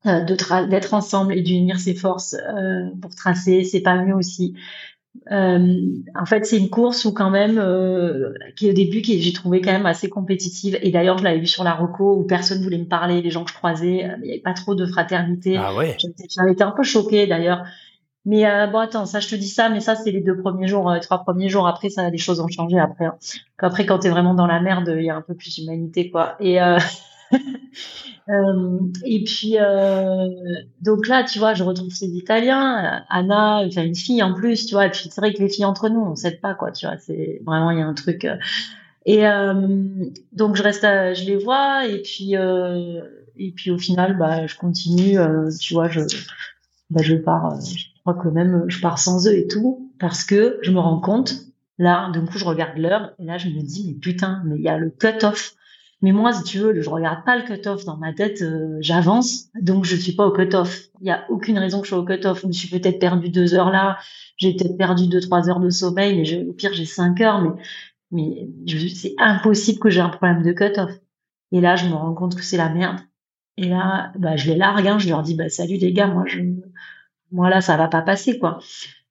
A: euh, d'être ensemble et d'unir ses forces euh, pour tracer, c'est pas mieux aussi? Euh, en fait, c'est une course où quand même, euh, qui au début, qui j'ai trouvé quand même assez compétitive. Et d'ailleurs, je l'avais vu sur la Reco où personne voulait me parler, les gens que je croisais, il n'y avait pas trop de fraternité.
B: Ah ouais.
A: J'avais été un peu choquée d'ailleurs. Mais bon, attends, ça, je te dis ça, mais ça, c'est les deux premiers jours, les trois premiers jours. Après, ça, les choses ont changé après. Hein. Après, quand t'es vraiment dans la merde, il y a un peu plus d'humanité, quoi. Et [laughs] [laughs] Euh, et puis euh, donc là, tu vois, je retrouve ces Italiens, Anna, enfin une fille en plus, tu vois. Et puis c'est vrai que les filles entre nous, on s'aide pas, quoi. Tu vois, c'est vraiment il y a un truc. Euh. Et donc je reste, je les vois, et puis et puis au final, bah je continue, tu vois, je bah, je pars, je crois que même je pars sans eux et tout, parce que je me rends compte. Là, d'un coup, je regarde l'heure et là, je me dis, mais putain, mais il y a le cut-off Mais moi, si tu veux, je regarde pas le cut-off dans ma tête, euh, j'avance, donc je suis pas au cut-off. Il y a aucune raison que je sois au cut-off. Je me suis peut-être perdu deux heures là, j'ai peut-être perdu deux trois heures de sommeil, mais au pire j'ai cinq heures, mais mais c'est impossible que j'ai un problème de cut-off. Et là, je me rends compte que c'est la merde. Et là, bah, je les largue, je leur dis, bah, salut les gars, moi, je, moi là, ça va pas passer, quoi.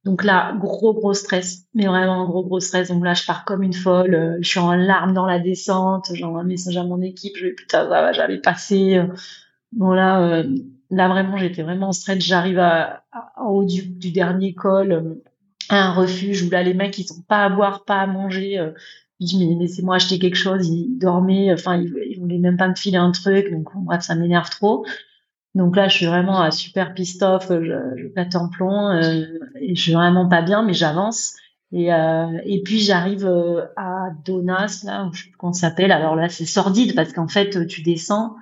A: Donc là, gros gros stress, mais vraiment gros gros stress. Donc là, je pars comme une folle, euh, je suis en larmes dans la descente, j'envoie un message à mon équipe, je vais putain ça va, j'avais passé. Euh. Bon là, euh, là vraiment, j'étais vraiment en stress. J'arrive en haut du, dernier col, à un refuge où là les mecs ils sont pas à boire, pas à manger. je dis mais laissez-moi acheter quelque chose. Ils dormaient, enfin ils, ils voulaient même pas me filer un truc. Donc bref, ça m'énerve trop. Donc là, je suis vraiment à super pissed off, je, je pète en plomb, euh, et je suis vraiment pas bien, mais j'avance. Et, euh, et puis j'arrive euh, à Donas, là, où je sais plus comment ça s'appelle. Alors là, c'est sordide parce qu'en fait, tu descends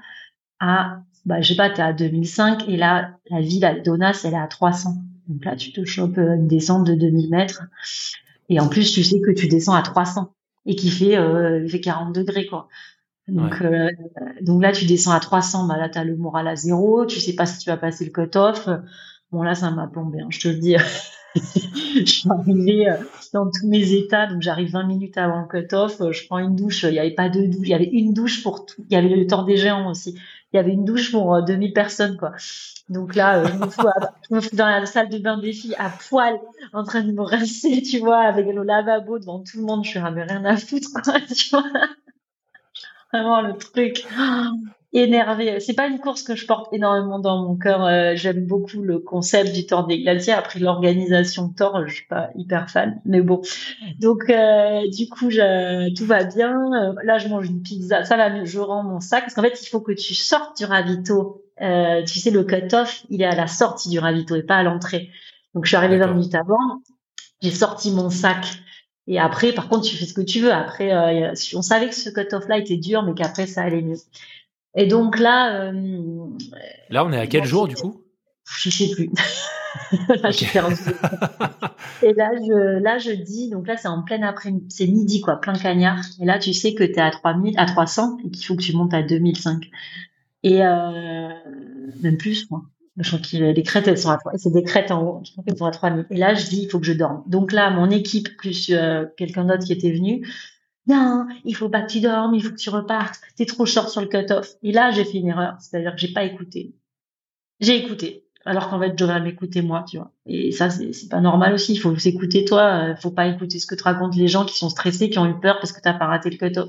A: à, bah, je sais pas, t'es à 2005 et là, la ville à Donas, elle est à 300. Donc là, tu te chopes une descente de 2000 mètres. Et en plus, tu sais que tu descends à 300 et qui fait, euh, il fait 40 degrés, quoi. Donc, euh, donc là, tu descends à 300, bah là, tu as le moral à zéro, tu sais pas si tu vas passer le cut-off. Bon, là, ça m'a plombé, hein, je te le dis. [laughs] je suis arrivée euh, dans tous mes états, donc j'arrive 20 minutes avant le cut-off, euh, je prends une douche, il n'y avait pas de douche, il y avait une douche pour tout, il y avait le temps des géants aussi, il y avait une douche pour 2000 personnes, quoi. Donc là, je, me fous je me fous dans la salle de bain des filles à poil, en train de me rincer, tu vois, avec le lavabo devant tout le monde, je suis rien à foutre, quoi, [laughs] tu vois vraiment le truc [gasps] énervé. C'est pas une course que je porte énormément dans mon cœur. Euh, j'aime beaucoup le concept du Tour des Glaciers. Après l'organisation Tour, je suis pas hyper fan, mais bon. Donc euh, du coup, je, tout va bien. Euh, là, je mange une pizza. Ça va. Je rends mon sac parce qu'en fait, il faut que tu sortes du ravito. tu sais, le cut-off, il est à la sortie du ravito et pas à l'entrée. Donc je suis arrivée 20 minutes avant. J'ai sorti mon sac et après, par contre, tu fais ce que tu veux. Après, euh, on savait que ce cut-off-là était dur, mais qu'après, ça allait mieux. Et donc là... Euh,
B: là, on est à quel jour, du coup?
A: Je sais plus. [laughs] là, je suis [laughs] Et là, je, là, je dis, donc là, c'est en plein après c'est midi, quoi, plein cagnard. Et là, tu sais que tu es à 3000, à 300 et qu'il faut que tu montes à 2005. Et euh, même plus, moi. Je crois que les crêtes, elles sont à 3. C'est des crêtes en haut. Je crois qu'elles sont à 3000. Et là, je dis, il faut que je dorme. Donc là, mon équipe, plus euh, quelqu'un d'autre qui était venu, non, il faut pas que tu dormes, il faut que tu repartes. T'es trop short sur le cut-off. Et là, j'ai fait une erreur. C'est-à-dire que j'ai pas écouté. J'ai écouté. Alors qu'en fait, je devrais m'écouter moi, tu vois. Et ça, c'est pas normal aussi. Il faut s'écouter toi. Il faut pas écouter ce que te racontent les gens qui sont stressés, qui ont eu peur parce que t'as pas raté le cut-off.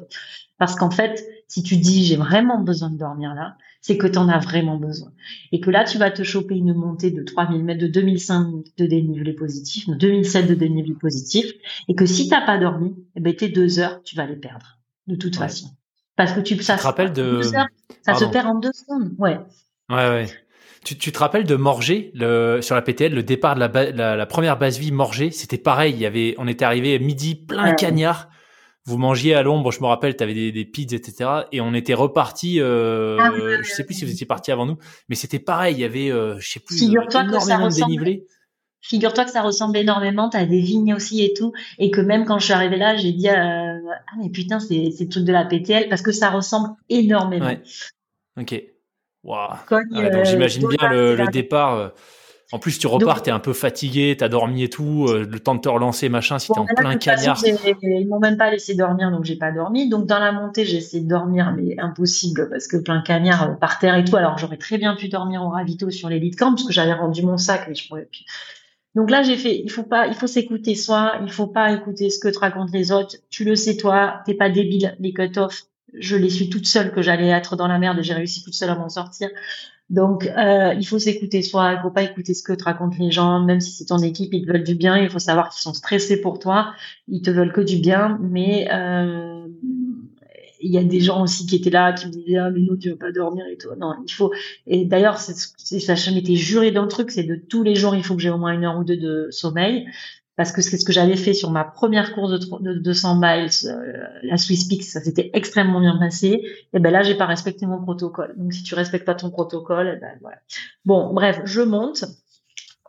A: Parce qu'en fait, si tu dis j'ai vraiment besoin de dormir là, c'est que tu en as vraiment besoin. Et que là, tu vas te choper une montée de 3000 mètres, de 2005 de dénivelé positif, de 2007 de dénivelé positif, et que si t'as pas dormi, eh ben, tes deux heures, tu vas les perdre, de toute façon. Parce que tu,
B: ça, te rappelles de...
A: ça se perd en deux secondes, ouais.
B: Ouais, ouais. Tu, tu, te rappelles de Morgé le, sur la PTL, le départ de la, la, première base vie Morgé, c'était pareil. Il y avait, on était arrivé midi plein cagnard vous mangiez à l'ombre, je me rappelle, tu avais des, des pizzas, etc. Et on était reparti. Euh, ah je sais plus si vous étiez parti avant nous, mais c'était pareil. Il y avait, euh, je sais plus,
A: Figure-toi que ça ressemble... Figure-toi que ça ressemble énormément. T'as des vignes aussi et tout, et que même quand je suis arrivée là, j'ai dit euh, ah mais putain c'est c'est tout de la PTL parce que ça ressemble énormément. Ouais.
B: Ok. Wow. donc euh, j'imagine bien le, le départ. Euh, en plus, tu repars, t'es un peu fatigué, t'as dormi et tout, euh, le temps de te relancer, machin, si t'es en plein cagnard.
A: Ils m'ont même pas laissé dormir, donc j'ai pas dormi. Donc dans la montée, j'ai essayé de dormir, mais impossible parce que plein cagnard par terre et tout. Alors j'aurais très bien pu dormir au ravito sur les lits de camp parce que j'avais rendu mon sac, mais je pourrais plus. Donc là, j'ai fait, il faut pas, il faut s'écouter soi, il faut pas écouter ce que te racontent les autres. Tu le sais toi, t'es pas débile. Les cut-off, je les suis toute seule que j'allais être dans la merde et j'ai réussi toute seule à m'en sortir. Donc, euh, il faut s'écouter soi, il faut pas écouter ce que te racontent les gens, même si c'est ton équipe, ils te veulent du bien, il faut savoir qu'ils sont stressés pour toi, ils te veulent que du bien, mais euh, il y a des gens aussi qui étaient là, qui me disaient ah mais non tu vas pas dormir et tout. Non, il faut. Et d'ailleurs, ça, je m'étais juré d'un truc, c'est de tous les jours il faut que j'ai au moins une heure ou deux de sommeil parce que c'est ce que j'avais fait sur ma première course de, 200 miles, euh, la Swiss Peak, ça s'était extrêmement bien passé. Et ben là, j'ai pas respecté mon protocole. Donc si tu respectes pas ton protocole, eh ben voilà. Bon, bref, je monte.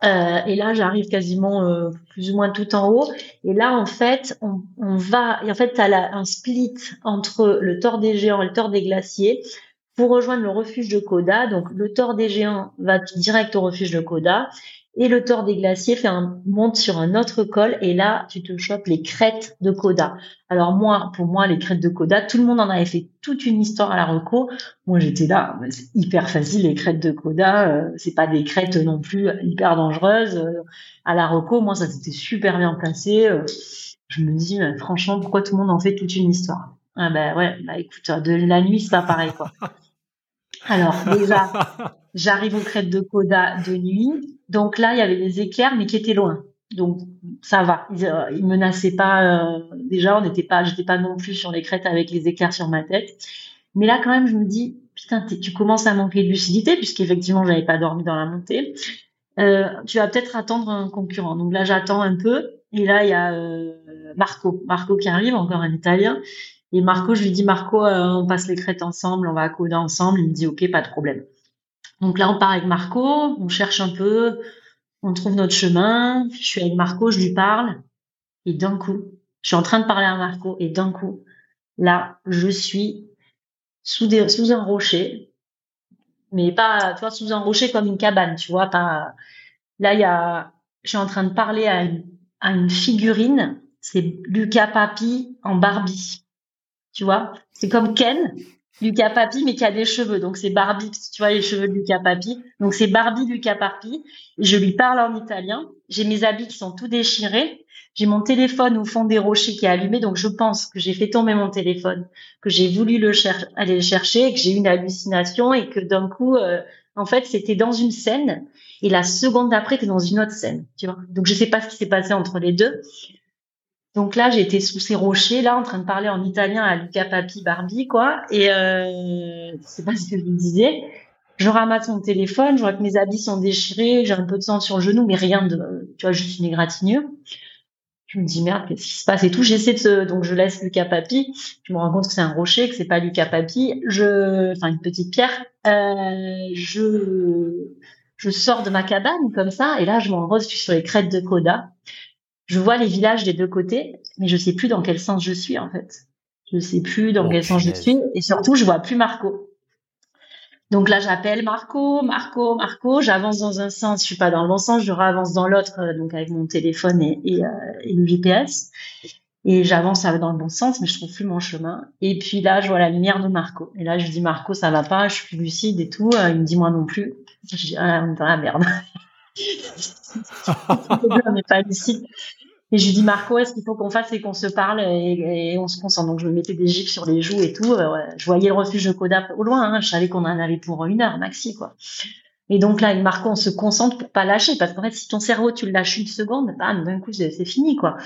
A: Euh, et là, j'arrive quasiment euh, plus ou moins tout en haut. Et là, en fait, on, on va. En fait, tu as un split entre le tort des géants et le tort des glaciers pour rejoindre le refuge de Coda. Donc, le tort des géants va direct au refuge de Coda. Et le tort des glaciers fait un monte sur un autre col et là tu te chopes les crêtes de Coda. Alors moi, pour moi, les crêtes de Coda, tout le monde en avait fait toute une histoire à la reco. Moi j'étais là, c'est hyper facile les crêtes de Coda, euh, c'est pas des crêtes non plus hyper dangereuses. Euh, à la reco, moi ça s'était super bien placé. Euh, je me dis franchement pourquoi tout le monde en fait toute une histoire? Ah ben ouais, bah écoute, de la nuit c'est pas pareil quoi. [laughs] Alors déjà, j'arrive aux crêtes de Coda de nuit donc là, il y avait des éclairs, mais qui étaient loin. Donc ça va. Ils, euh, menaçaient pas. Euh, déjà, on n'était pas. J'étais pas non plus sur les crêtes avec les éclairs sur ma tête. Mais là, quand même, je me dis, putain, tu commences à manquer de lucidité puisqu'effectivement, j'avais pas dormi dans la montée. Euh, tu vas peut-être attendre un concurrent. Donc là, j'attends un peu. Et là, il y a euh, Marco, Marco qui arrive, encore un Italien. Et Marco, je lui dis, Marco, on passe les crêtes ensemble, on va à ensemble. Il me dit, ok, pas de problème. Donc là, on part avec Marco, on cherche un peu, on trouve notre chemin. Je suis avec Marco, je lui parle. Et d'un coup, je suis en train de parler à Marco. Et d'un coup, là, je suis sous, un rocher. Mais pas, tu vois, sous un rocher comme une cabane, tu vois, pas. Là, il y a, je suis en train de parler à une, à une figurine. C'est Lucas Papi en Barbie. Tu vois, c'est comme Ken, Lucas Papi, mais qui a des cheveux. Donc c'est Barbie, tu vois les cheveux de Lucas Papi. Donc c'est Barbie Lucas Papi. Je lui parle en italien. J'ai mes habits qui sont tout déchirés. J'ai mon téléphone au fond des rochers qui est allumé. Donc je pense que j'ai fait tomber mon téléphone, que j'ai voulu le aller le chercher, que j'ai eu une hallucination et que d'un coup, euh, en fait, c'était dans une scène. Et la seconde d'après, t'es dans une autre scène, tu vois. Donc je sais pas ce qui s'est passé entre les deux. Donc là, j'étais sous ces rochers, là, en train de parler en italien à Luca Papi Barbie, quoi. Et euh, c'est pas ce que je me disais. Je ramasse mon téléphone, je vois que mes habits sont déchirés, j'ai un peu de sang sur le genou, mais rien de, tu vois, juste une égratignure. Je me dis merde, qu'est-ce qui se passe et tout. J'essaie de, donc je laisse Lucas Papi. Je me rends compte que c'est un rocher, que c'est pas Lucas Papi. Je, enfin une petite pierre. Euh, je, je sors de ma cabane comme ça, et là je m'en je suis sur les crêtes de Coda je vois les villages des deux côtés, mais je sais plus dans quel sens je suis en fait. Je sais plus dans quel sens je suis, et surtout je vois plus Marco. Donc là, j'appelle Marco, Marco, Marco. J'avance dans un sens, je suis pas dans le bon sens, je avance dans l'autre, euh, donc avec mon téléphone et, et, euh, et le GPS. Et j'avance dans le bon sens, mais je trouve plus mon chemin. Et puis là, je vois la lumière de Marco. Et là, je dis Marco, ça va pas, je suis plus lucide et tout. Euh, il me dit moi non plus. Je dis ah, on est dans la merde. Et je lui dis Marco, est-ce qu'il faut qu'on fasse et qu'on se parle et, on se concentre? Donc je me mettais des gifs sur les joues et tout. Euh, je voyais le refuge de Koda au loin. Hein. Je savais qu'on en avait pour une heure maxi quoi. Et donc là, avec Marco, on se concentre pour pas lâcher parce qu'en fait, si ton cerveau tu le lâches une seconde, bam, d'un coup c'est fini quoi.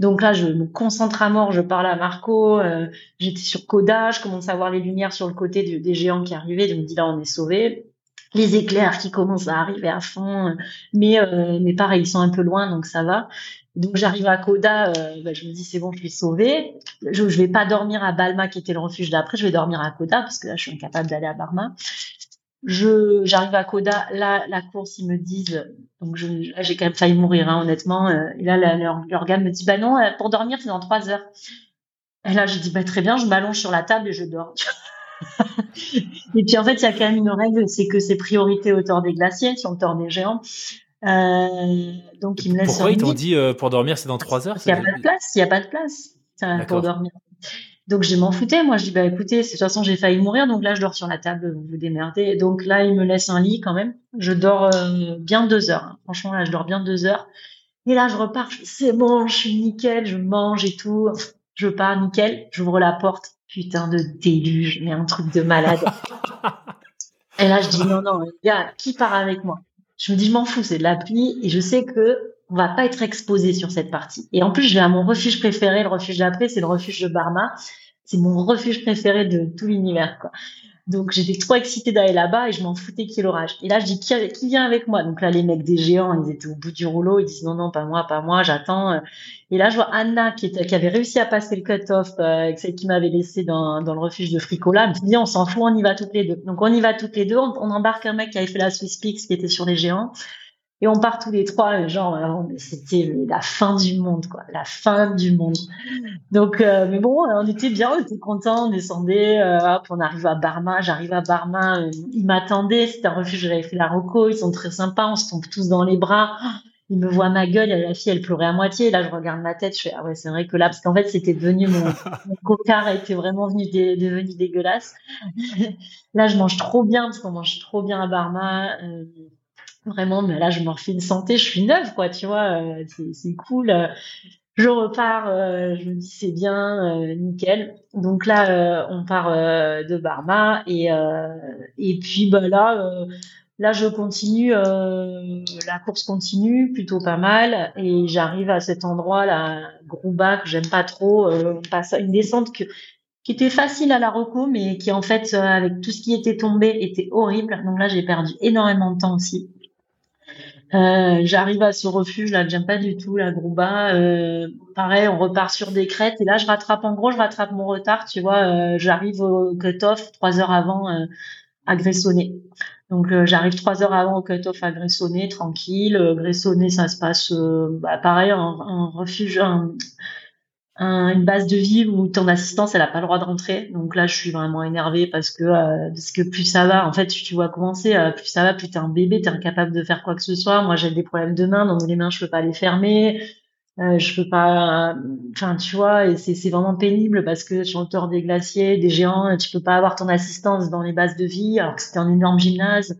A: Donc là, je me concentre à mort, je parle à Marco, euh, j'étais sur Koda, je commence à voir les lumières sur le côté des géants qui arrivaient, je me dis là on est sauvé les éclairs qui commencent à arriver à fond, mais euh, mais pareil, ils sont un peu loin, donc ça va. Donc j'arrive à Koda, euh, bah, je me dis c'est bon, je suis sauvée. Je, je vais pas dormir à Balma qui était le refuge d'après, je vais dormir à Koda parce que là je suis incapable d'aller à Barma. Je j'arrive à Koda, là la course ils me disent donc je, là j'ai quand même failli mourir hein, honnêtement. Euh, et là l'organe me dit bah non pour dormir c'est dans trois heures. Et là j'ai dit bah très bien, je m'allonge sur la table et je dors. [laughs] [laughs] et puis en fait, il y a quand même une règle, c'est que c'est priorité au tort des glaciers, sur le tort des géants. Euh, donc il me laisse.
B: Pourquoi ils t'ont dit euh, pour dormir c'est dans trois heures
A: Il n'y a pas de place, il n'y a pas de place pour dormir. Donc je m'en foutais, moi je dis bah écoutez, de toute façon j'ai failli mourir, donc là je dors sur la table, vous vous démerdez. Donc là il me laisse un lit quand même. Je dors euh, bien deux heures. Hein. Franchement là je dors bien deux heures. Et là je repars, c'est bon, je suis nickel, je mange et tout. Je pars nickel, j'ouvre la porte, putain de déluge, mais un truc de malade. [laughs] et là, je dis non, non, gars, qui part avec moi? Je me dis, je m'en fous, c'est de la pluie et je sais que on va pas être exposé sur cette partie. Et en plus, je vais à mon refuge préféré, le refuge d'après, c'est le refuge de Barma. C'est mon refuge préféré de tout l'univers, quoi. Donc j'étais trop excitée d'aller là-bas et je m'en foutais qu'il l'orage. Et là je dis qui, qui, vient avec moi? Donc là les mecs des géants, ils étaient au bout du rouleau, ils disent non non pas moi, pas moi, j'attends. Et là je vois Anna qui, était, qui avait réussi à passer le cut-off, euh, celle qui m'avait laissé dans, dans le refuge de Fricola. Elle me dit on s'en fout, on y va toutes les deux. Donc on y va toutes les deux. On, embarque un mec qui avait fait la Swiss Peaks qui était sur les géants. Et on part tous les trois, genre, c'était la fin du monde, quoi, la fin du monde. Donc, euh, mais bon, on était bien, on était contents, on descendait, euh, hop, on arrive à Barma, j'arrive à Barma, euh, ils m'attendaient, c'était un refuge, j'avais fait la roco, ils sont très sympas, on se tombe tous dans les bras. [gasps] Ils me voient ma gueule, la fille, elle pleurait à moitié. Là, je regarde ma tête, je fais, ah ouais, c'est vrai que là, parce qu'en fait, c'était devenu mon, [laughs] mon cocard était vraiment venu devenu dégueulasse. [laughs] là, je mange trop bien, parce qu'on mange trop bien à Barma. Euh, vraiment, mais là, je m'en refais une santé, je suis neuve, quoi, tu vois, euh, c'est cool. Je repars, euh, je me dis c'est bien, nickel. Donc là, on part de Barma et et puis bah là Là, je continue, euh, la course continue plutôt pas mal et j'arrive à cet endroit, là, Grouba, que j'aime pas trop. Euh, on passe une descente que, qui était facile à la reco, mais qui en fait, euh, avec tout ce qui était tombé, était horrible. Donc là, j'ai perdu énormément de temps aussi. Euh, j'arrive à ce refuge là j'aime pas du tout, la Grouba. Euh, pareil, on repart sur des crêtes et là, je rattrape en gros, je rattrape mon retard. Tu vois, j'arrive au cut-off trois heures avant à Gressonnet. Donc euh, j'arrive trois heures avant au cut-off à Gressonnet, tranquille. Euh, Gressonnet, ça se passe euh, bah, pareil, un, refuge, une base de vie où ton assistance, elle a pas le droit de rentrer. Donc là, je suis vraiment énervée parce que parce que plus ça va, en fait, tu vois commencer, plus ça va, plus t'es un bébé, t'es incapable de faire quoi que ce soit. Moi, j'ai des problèmes de mains, donc les mains, je peux pas les fermer. Euh, je peux pas, enfin tu vois, et c'est vraiment pénible parce que sur le des glaciers, des géants, tu peux pas avoir ton assistance dans les bases de vie alors que c'était un énorme gymnase.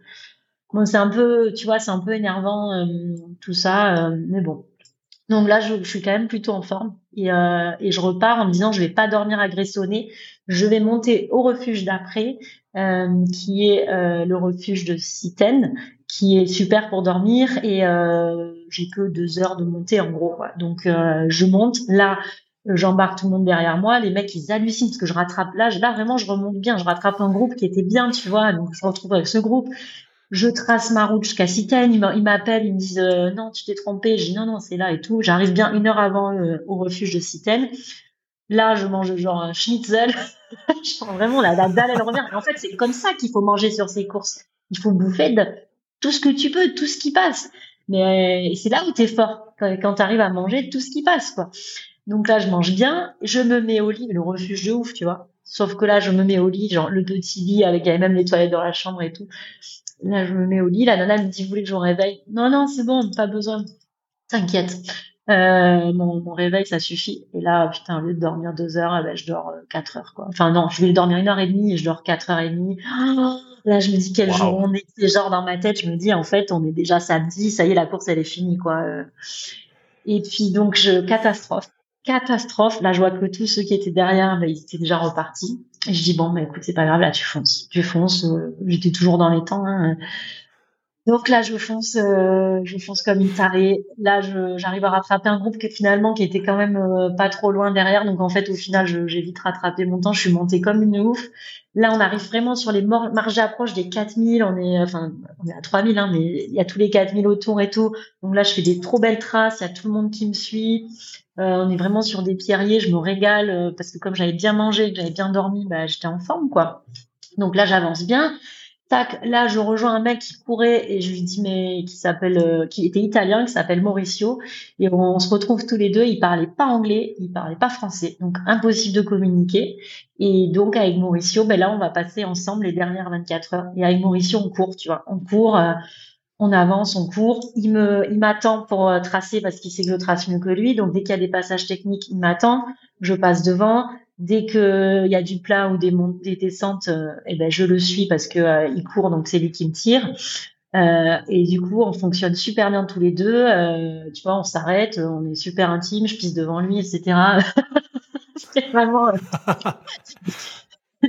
A: Bon, c'est un peu, tu vois, c'est un peu énervant euh, tout ça, euh, mais bon. Donc là, je, je, suis quand même plutôt en forme et, euh, et je repars en me disant je vais pas dormir à je vais monter au refuge d'après, qui est le refuge de Citène, qui est super pour dormir et euh, j'ai que deux heures de montée en gros. Donc euh, je monte là, j'embarque tout le monde derrière moi. Les mecs ils hallucinent parce que je rattrape là, là vraiment je remonte bien, je rattrape un groupe qui était bien, tu vois. Donc je retrouve avec ce groupe. Je trace ma route jusqu'à Citaine. Ils m'appellent, ils me disent euh, non tu t'es trompé. Je dis non non c'est là et tout. J'arrive bien une heure avant euh, au refuge de Citaine. Là, je mange genre un schnitzel. [laughs] je sens vraiment la, la dalle, elle revient. en fait, c'est comme ça qu'il faut manger sur ces courses. Il faut bouffer de, tout ce que tu peux, tout ce qui passe. Mais c'est là où tu es fort, quand, tu arrives à manger tout ce qui passe, quoi. Donc là, je mange bien, je me mets au lit, le refuge de ouf, tu vois. Sauf que là, je me mets au lit, genre le petit lit avec même les toilettes dans la chambre et tout. Là, je me mets au lit, la nana me dit, vous voulez que je réveille? Non, non, c'est bon, pas besoin. T'inquiète. Euh, mon, réveil, ça suffit. Et là, putain, au lieu de dormir deux heures, eh ben, je dors euh, quatre heures, quoi. Enfin, non, je vais dormir une heure et demie et je dors quatre heures et demie. Oh Là, je me dis quel jour on est. Genre dans ma tête, je me dis en fait, on est déjà samedi, ça y est, la course elle est finie quoi. Euh. Et puis donc je catastrophe, catastrophe. Là, je vois que tous ceux qui étaient derrière, ben, ils étaient déjà repartis. Et je dis bon, ben écoute, c'est pas grave, là tu fonces, tu fonces. Euh, j'étais toujours dans les temps. Hein. Donc là, je fonce, euh, je fonce comme une tarée. Là, j'arrive à rattraper un groupe qui finalement qui était quand même euh, pas trop loin derrière. Donc en fait, au final, j'ai vite rattrapé mon temps. Je suis montée comme une ouf. Là, on arrive vraiment sur les marges d'approche des 4000. On est, enfin, on est à 3000, hein, mais il y a tous les 4000 autour et tout. Donc là, je fais des trop belles traces. Il y a tout le monde qui me suit. Euh, on est vraiment sur des pierriers. Je me régale parce que comme j'avais bien mangé, j'avais bien dormi, bah, j'étais en forme, quoi. Donc là, j'avance bien. Là je rejoins un mec qui courait et je lui dis mais qui s'appelle euh, qui était italien qui s'appelle Mauricio. Et on, se retrouve tous les deux. Il parlait pas anglais il parlait pas français. Donc impossible de communiquer. Et donc avec Mauricio ben là on va passer ensemble les dernières 24 heures. Et avec Mauricio on court tu vois. On court euh, on avance, on court. Il me, il m'attend pour euh, tracer parce qu'il sait que je trace mieux que lui. Donc dès qu'il y a des passages techniques, il m'attend. Je passe devant dès que il y a du plat ou des, des descentes, euh, eh ben je le suis parce que euh, il court donc c'est lui qui me tire. Et du coup, on fonctionne super bien tous les deux. Tu vois, on s'arrête, on est super intime, je pisse devant lui, etc. [laughs] c'est vraiment, [laughs]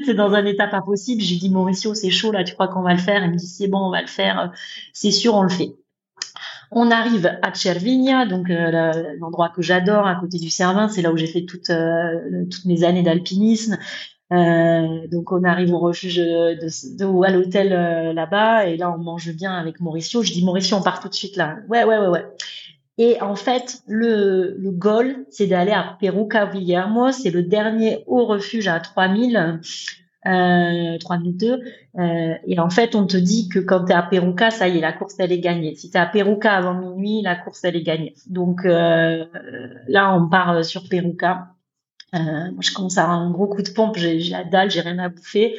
A: c'est dans un état pas possible. J'ai dit Mauricio, c'est chaud là, tu crois qu'on va le faire? Il me dit c'est bon, on va le faire. C'est sûr, on le fait. On arrive à Cervinia, donc euh, l'endroit que j'adore à côté du Cervin, c'est là où j'ai fait toutes, euh, toutes mes années d'alpinisme. Euh, donc on arrive au refuge ou à l'hôtel là-bas et là on mange bien avec Mauricio. Je dis Mauricio, on part tout de suite là. Ouais ouais ouais ouais. Et en fait, le, le goal, c'est d'aller à Peruca Villermo. C'est le dernier haut refuge à 3000 euh, 3002. Euh, et en fait, on te dit que quand tu es à Peruca, ça y est, la course, elle est gagnée. Si tu es à Peruca avant minuit, la course, elle est gagnée. Donc euh, là, on part sur Peruca. Euh, moi, je commence à avoir un gros coup de pompe, j'ai la dalle, j'ai rien à bouffer.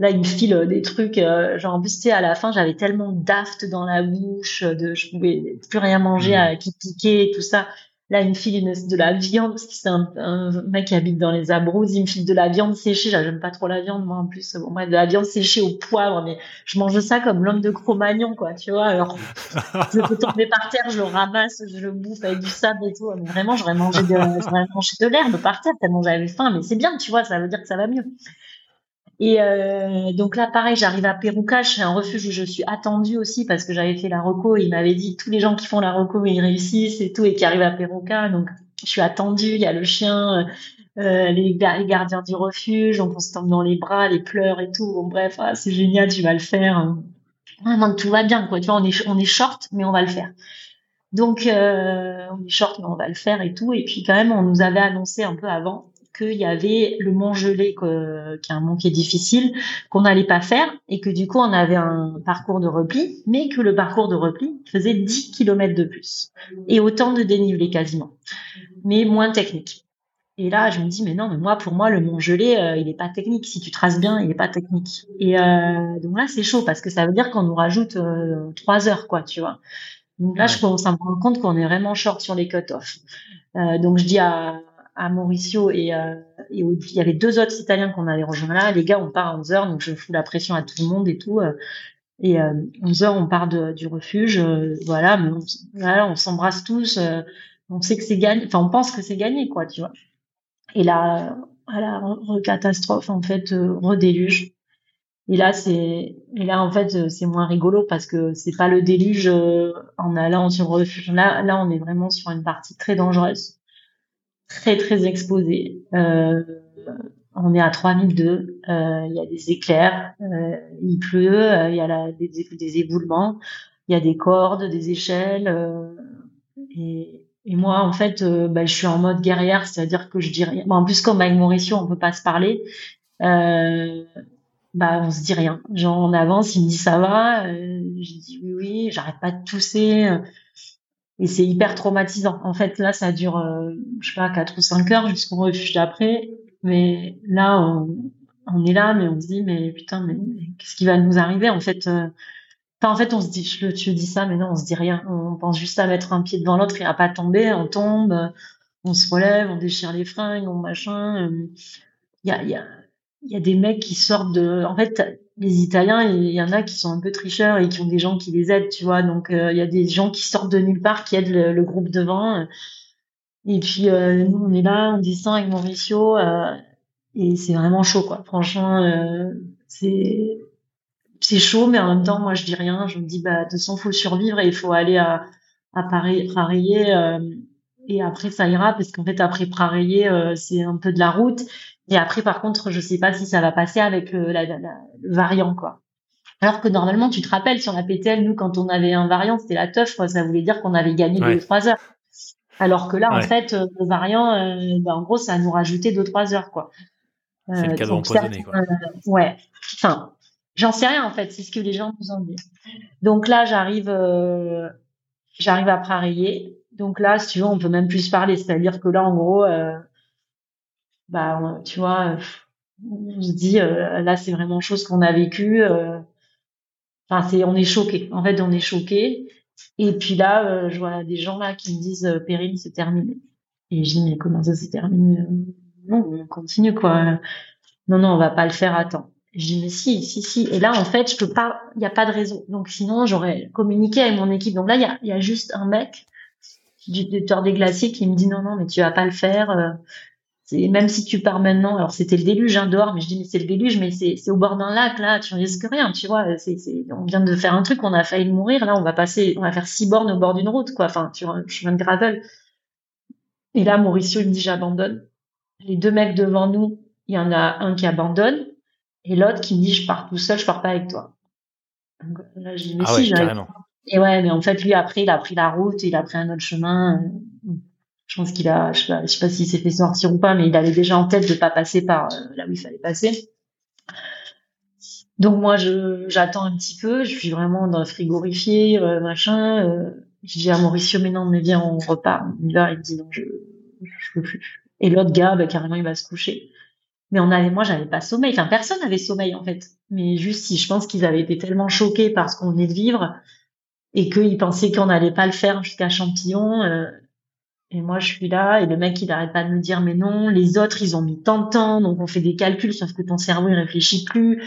A: Là, il me file des trucs, euh, genre en plus, tu sais, à la fin, j'avais tellement d'aft dans la bouche, de, je pouvais plus rien manger, à, qui piquait et tout ça. Là, il me file de la viande, parce que c'est un, mec qui habite dans les Abruzzes, il me file de la viande séchée. J'aime pas trop la viande, moi, en plus. Bon, de la viande séchée au poivre, mais je mange ça comme l'homme de Cro-Magnon, quoi, tu vois. Alors, [laughs] je peux tomber par terre, je le ramasse, je le bouffe avec du sable et tout. Mais vraiment, j'aurais mangé de, j'aurais mangé de l'herbe par terre tellement j'avais faim. Mais c'est bien, tu vois, ça veut dire que ça va mieux. Et euh, donc là, pareil, j'arrive à Peruca, c'est un refuge où je suis attendue aussi parce que j'avais fait la reco. Il m'avait dit tous les gens qui font la reco, ils réussissent et tout, et qui arrivent à Peruca. Donc je suis attendue. Il y a le chien, euh, les, gardiens du refuge, on se tombe dans les bras, les pleurs et tout. Bon, bref, ah, c'est génial, tu vas le faire. Vraiment, tout va bien, quoi. Tu vois, on est short, mais on va le faire. Donc euh, on est short, mais on va le faire et tout. Et puis quand même, on nous avait annoncé un peu avant qu'il y avait le mont gelé, qui est un mont qui est difficile, qu'on n'allait pas faire, et que du coup on avait un parcours de repli, mais que le parcours de repli faisait 10 km de plus, et autant de dénivelé quasiment, mais moins technique. Et là, je me dis, mais non, mais moi, pour moi, le mont gelé, euh, il n'est pas technique. Si tu traces bien, il n'est pas technique. Et euh, donc là, c'est chaud parce que ça veut dire qu'on nous rajoute euh, trois heures, quoi, tu vois. Donc là, je commence à me rendre compte qu'on est vraiment short sur les cut-offs. donc je dis à, à Mauricio et, euh, il y avait deux autres Italiens qu'on avait rejoints là. Les gars, on part à 11 heures, donc je fous la pression à tout le monde et tout. Euh, et euh, 11 heures, on part de, du refuge, euh, voilà, mais on, s'embrasse tous. Euh, on sait que c'est gagné, enfin on pense que c'est gagné, quoi, tu vois. Et là, voilà, catastrophe en fait, redéluge. Et là, c'est, et là, en fait, c'est moins rigolo parce que c'est pas le déluge en allant sur le refuge. Là, là, on est vraiment sur une partie très dangereuse très très exposé. Euh, on est à 3002, euh, il y a des éclairs, euh, il pleut, euh, il y a des, éboulements, il y a des cordes, des échelles. Et, moi, en fait, bah, je suis en mode guerrière, c'est-à-dire que je dis rien. En plus, comme avec Mauricio, on peut pas se parler. bah, on se dit rien. Genre, on avance, il me dit ça va, je dis oui, oui, j'arrête pas de tousser et c'est hyper traumatisant. En fait, là, ça dure, euh, je sais pas, quatre ou cinq heures jusqu'au refuge d'après. Mais là, on, est là, mais on se dit, mais putain, mais, qu'est-ce qui va nous arriver En fait, euh, en fait, on se dit, je, te dis ça, mais non, on se dit rien. On pense juste à mettre un pied devant l'autre et à pas tomber. On tombe, on se relève, on déchire les fringues, on machin. Il y a, y a, il y a des mecs qui sortent de. En fait, les Italiens, il y en a qui sont un peu tricheurs et qui ont des gens qui les aident, tu vois. Donc, euh, il y a des gens qui sortent de nulle part, qui aident le, groupe devant. Et puis, euh, nous, on est là, on descend avec Mauricio, euh, et c'est vraiment chaud, quoi. Franchement, c'est c'est chaud, mais en même temps, moi, je dis rien. Je me dis, bah, de toute façon, faut survivre et il faut aller à, à Paris, et après, ça ira, parce qu'en fait, après Prareillé, c'est un peu de la route. Et après, par contre, je sais pas si ça va passer avec le, la, le variant, quoi. Alors que normalement, tu te rappelles, sur la PTL, nous, quand on avait un variant, c'était la teuf, quoi. Ça voulait dire qu'on avait gagné deux trois heures. Alors que là, en fait, euh, le variant, euh, bah, en gros, ça nous rajoutait deux trois heures, quoi.
B: Euh, c'est le cadeau empoisonné, quoi.
A: ouais. Enfin, j'en sais rien, en fait. C'est ce que les gens nous ont dit. Donc là, j'arrive, j'arrive à Prareillé. Donc là, si tu veux, on peut même plus parler. C'est-à-dire que là, en gros, bah tu vois on se dit euh, là c'est vraiment chose qu'on a vécu euh, enfin c'est on est choqué en fait on est choqué et puis là euh, je vois des gens là qui me disent Péril c'est terminé. Et je dis mais comment ça s'est terminé? Non on continue quoi. Non non on va pas le faire à temps je dis mais si si si. Et là en fait je peux pas il y a pas de raison. Donc sinon j'aurais communiqué avec mon équipe. Donc là il y a, y a juste un mec du docteur des glaciers qui me dit non non mais tu vas pas le faire même si tu pars maintenant, alors c'était le déluge hein, dehors, mais je dis mais c'est le déluge, mais c'est au bord d'un lac là, tu risques rien, tu vois. C'est on vient de faire un truc, on a failli mourir, là on va passer, on va faire six bornes au bord d'une route quoi, enfin sur un chemin de gravel. Et là Mauricio il me dit j'abandonne. Les deux mecs devant nous, il y en a un qui abandonne et l'autre qui me dit je pars tout seul, je pars pas avec toi. Donc, là je dis mais ah si, Et ouais, mais en fait lui après il a pris la route, il a pris un autre chemin. Je pense qu'il a, je sais pas, sais pas s'il s'est fait sortir ou pas, mais il avait déjà en tête de pas passer par euh, là où il fallait passer. donc moi, je j'attends un petit peu. Je suis vraiment dans le frigorifié, euh, machin. Euh, je dis à Mauricio, mais non, mais viens, on repart. Y va. Il dit non, je je peux plus. Et l'autre gars, bah, carrément, il va se coucher. Mais on avait, moi, j'avais pas sommeil. Enfin, personne n'avait sommeil en fait. Mais juste si, je pense qu'ils avaient été tellement choqués par ce qu'on venait de vivre et qu'ils pensaient qu'on n'allait pas le faire jusqu'à Champillon. Euh, et moi, je suis là, et le mec, il arrête pas de me dire, mais non, les autres, ils ont mis tant de temps, donc on fait des calculs, sauf que ton cerveau, il réfléchit plus.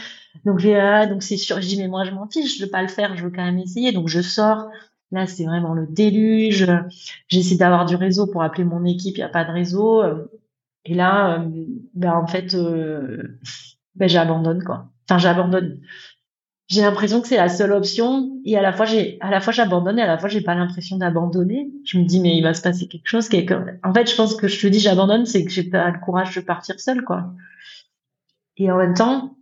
A: Donc, ah, donc c'est sûr, je dis, mais moi, je m'en fiche, je veux pas le faire, je veux quand même essayer. Donc, je sors. Là, c'est vraiment le déluge. J'essaie d'avoir du réseau pour appeler mon équipe, il y a pas de réseau. Et là, euh, ben, en fait, euh, ben, j'abandonne, quoi. Enfin, j'abandonne j'ai l'impression que c'est la seule option. Et à la fois j'ai à la fois j'abandonne et à la fois j'ai pas l'impression d'abandonner. Je me dis mais il va se passer quelque chose en fait je pense que je te dis j'abandonne c'est que j'ai pas le courage de partir seule quoi. Et en même temps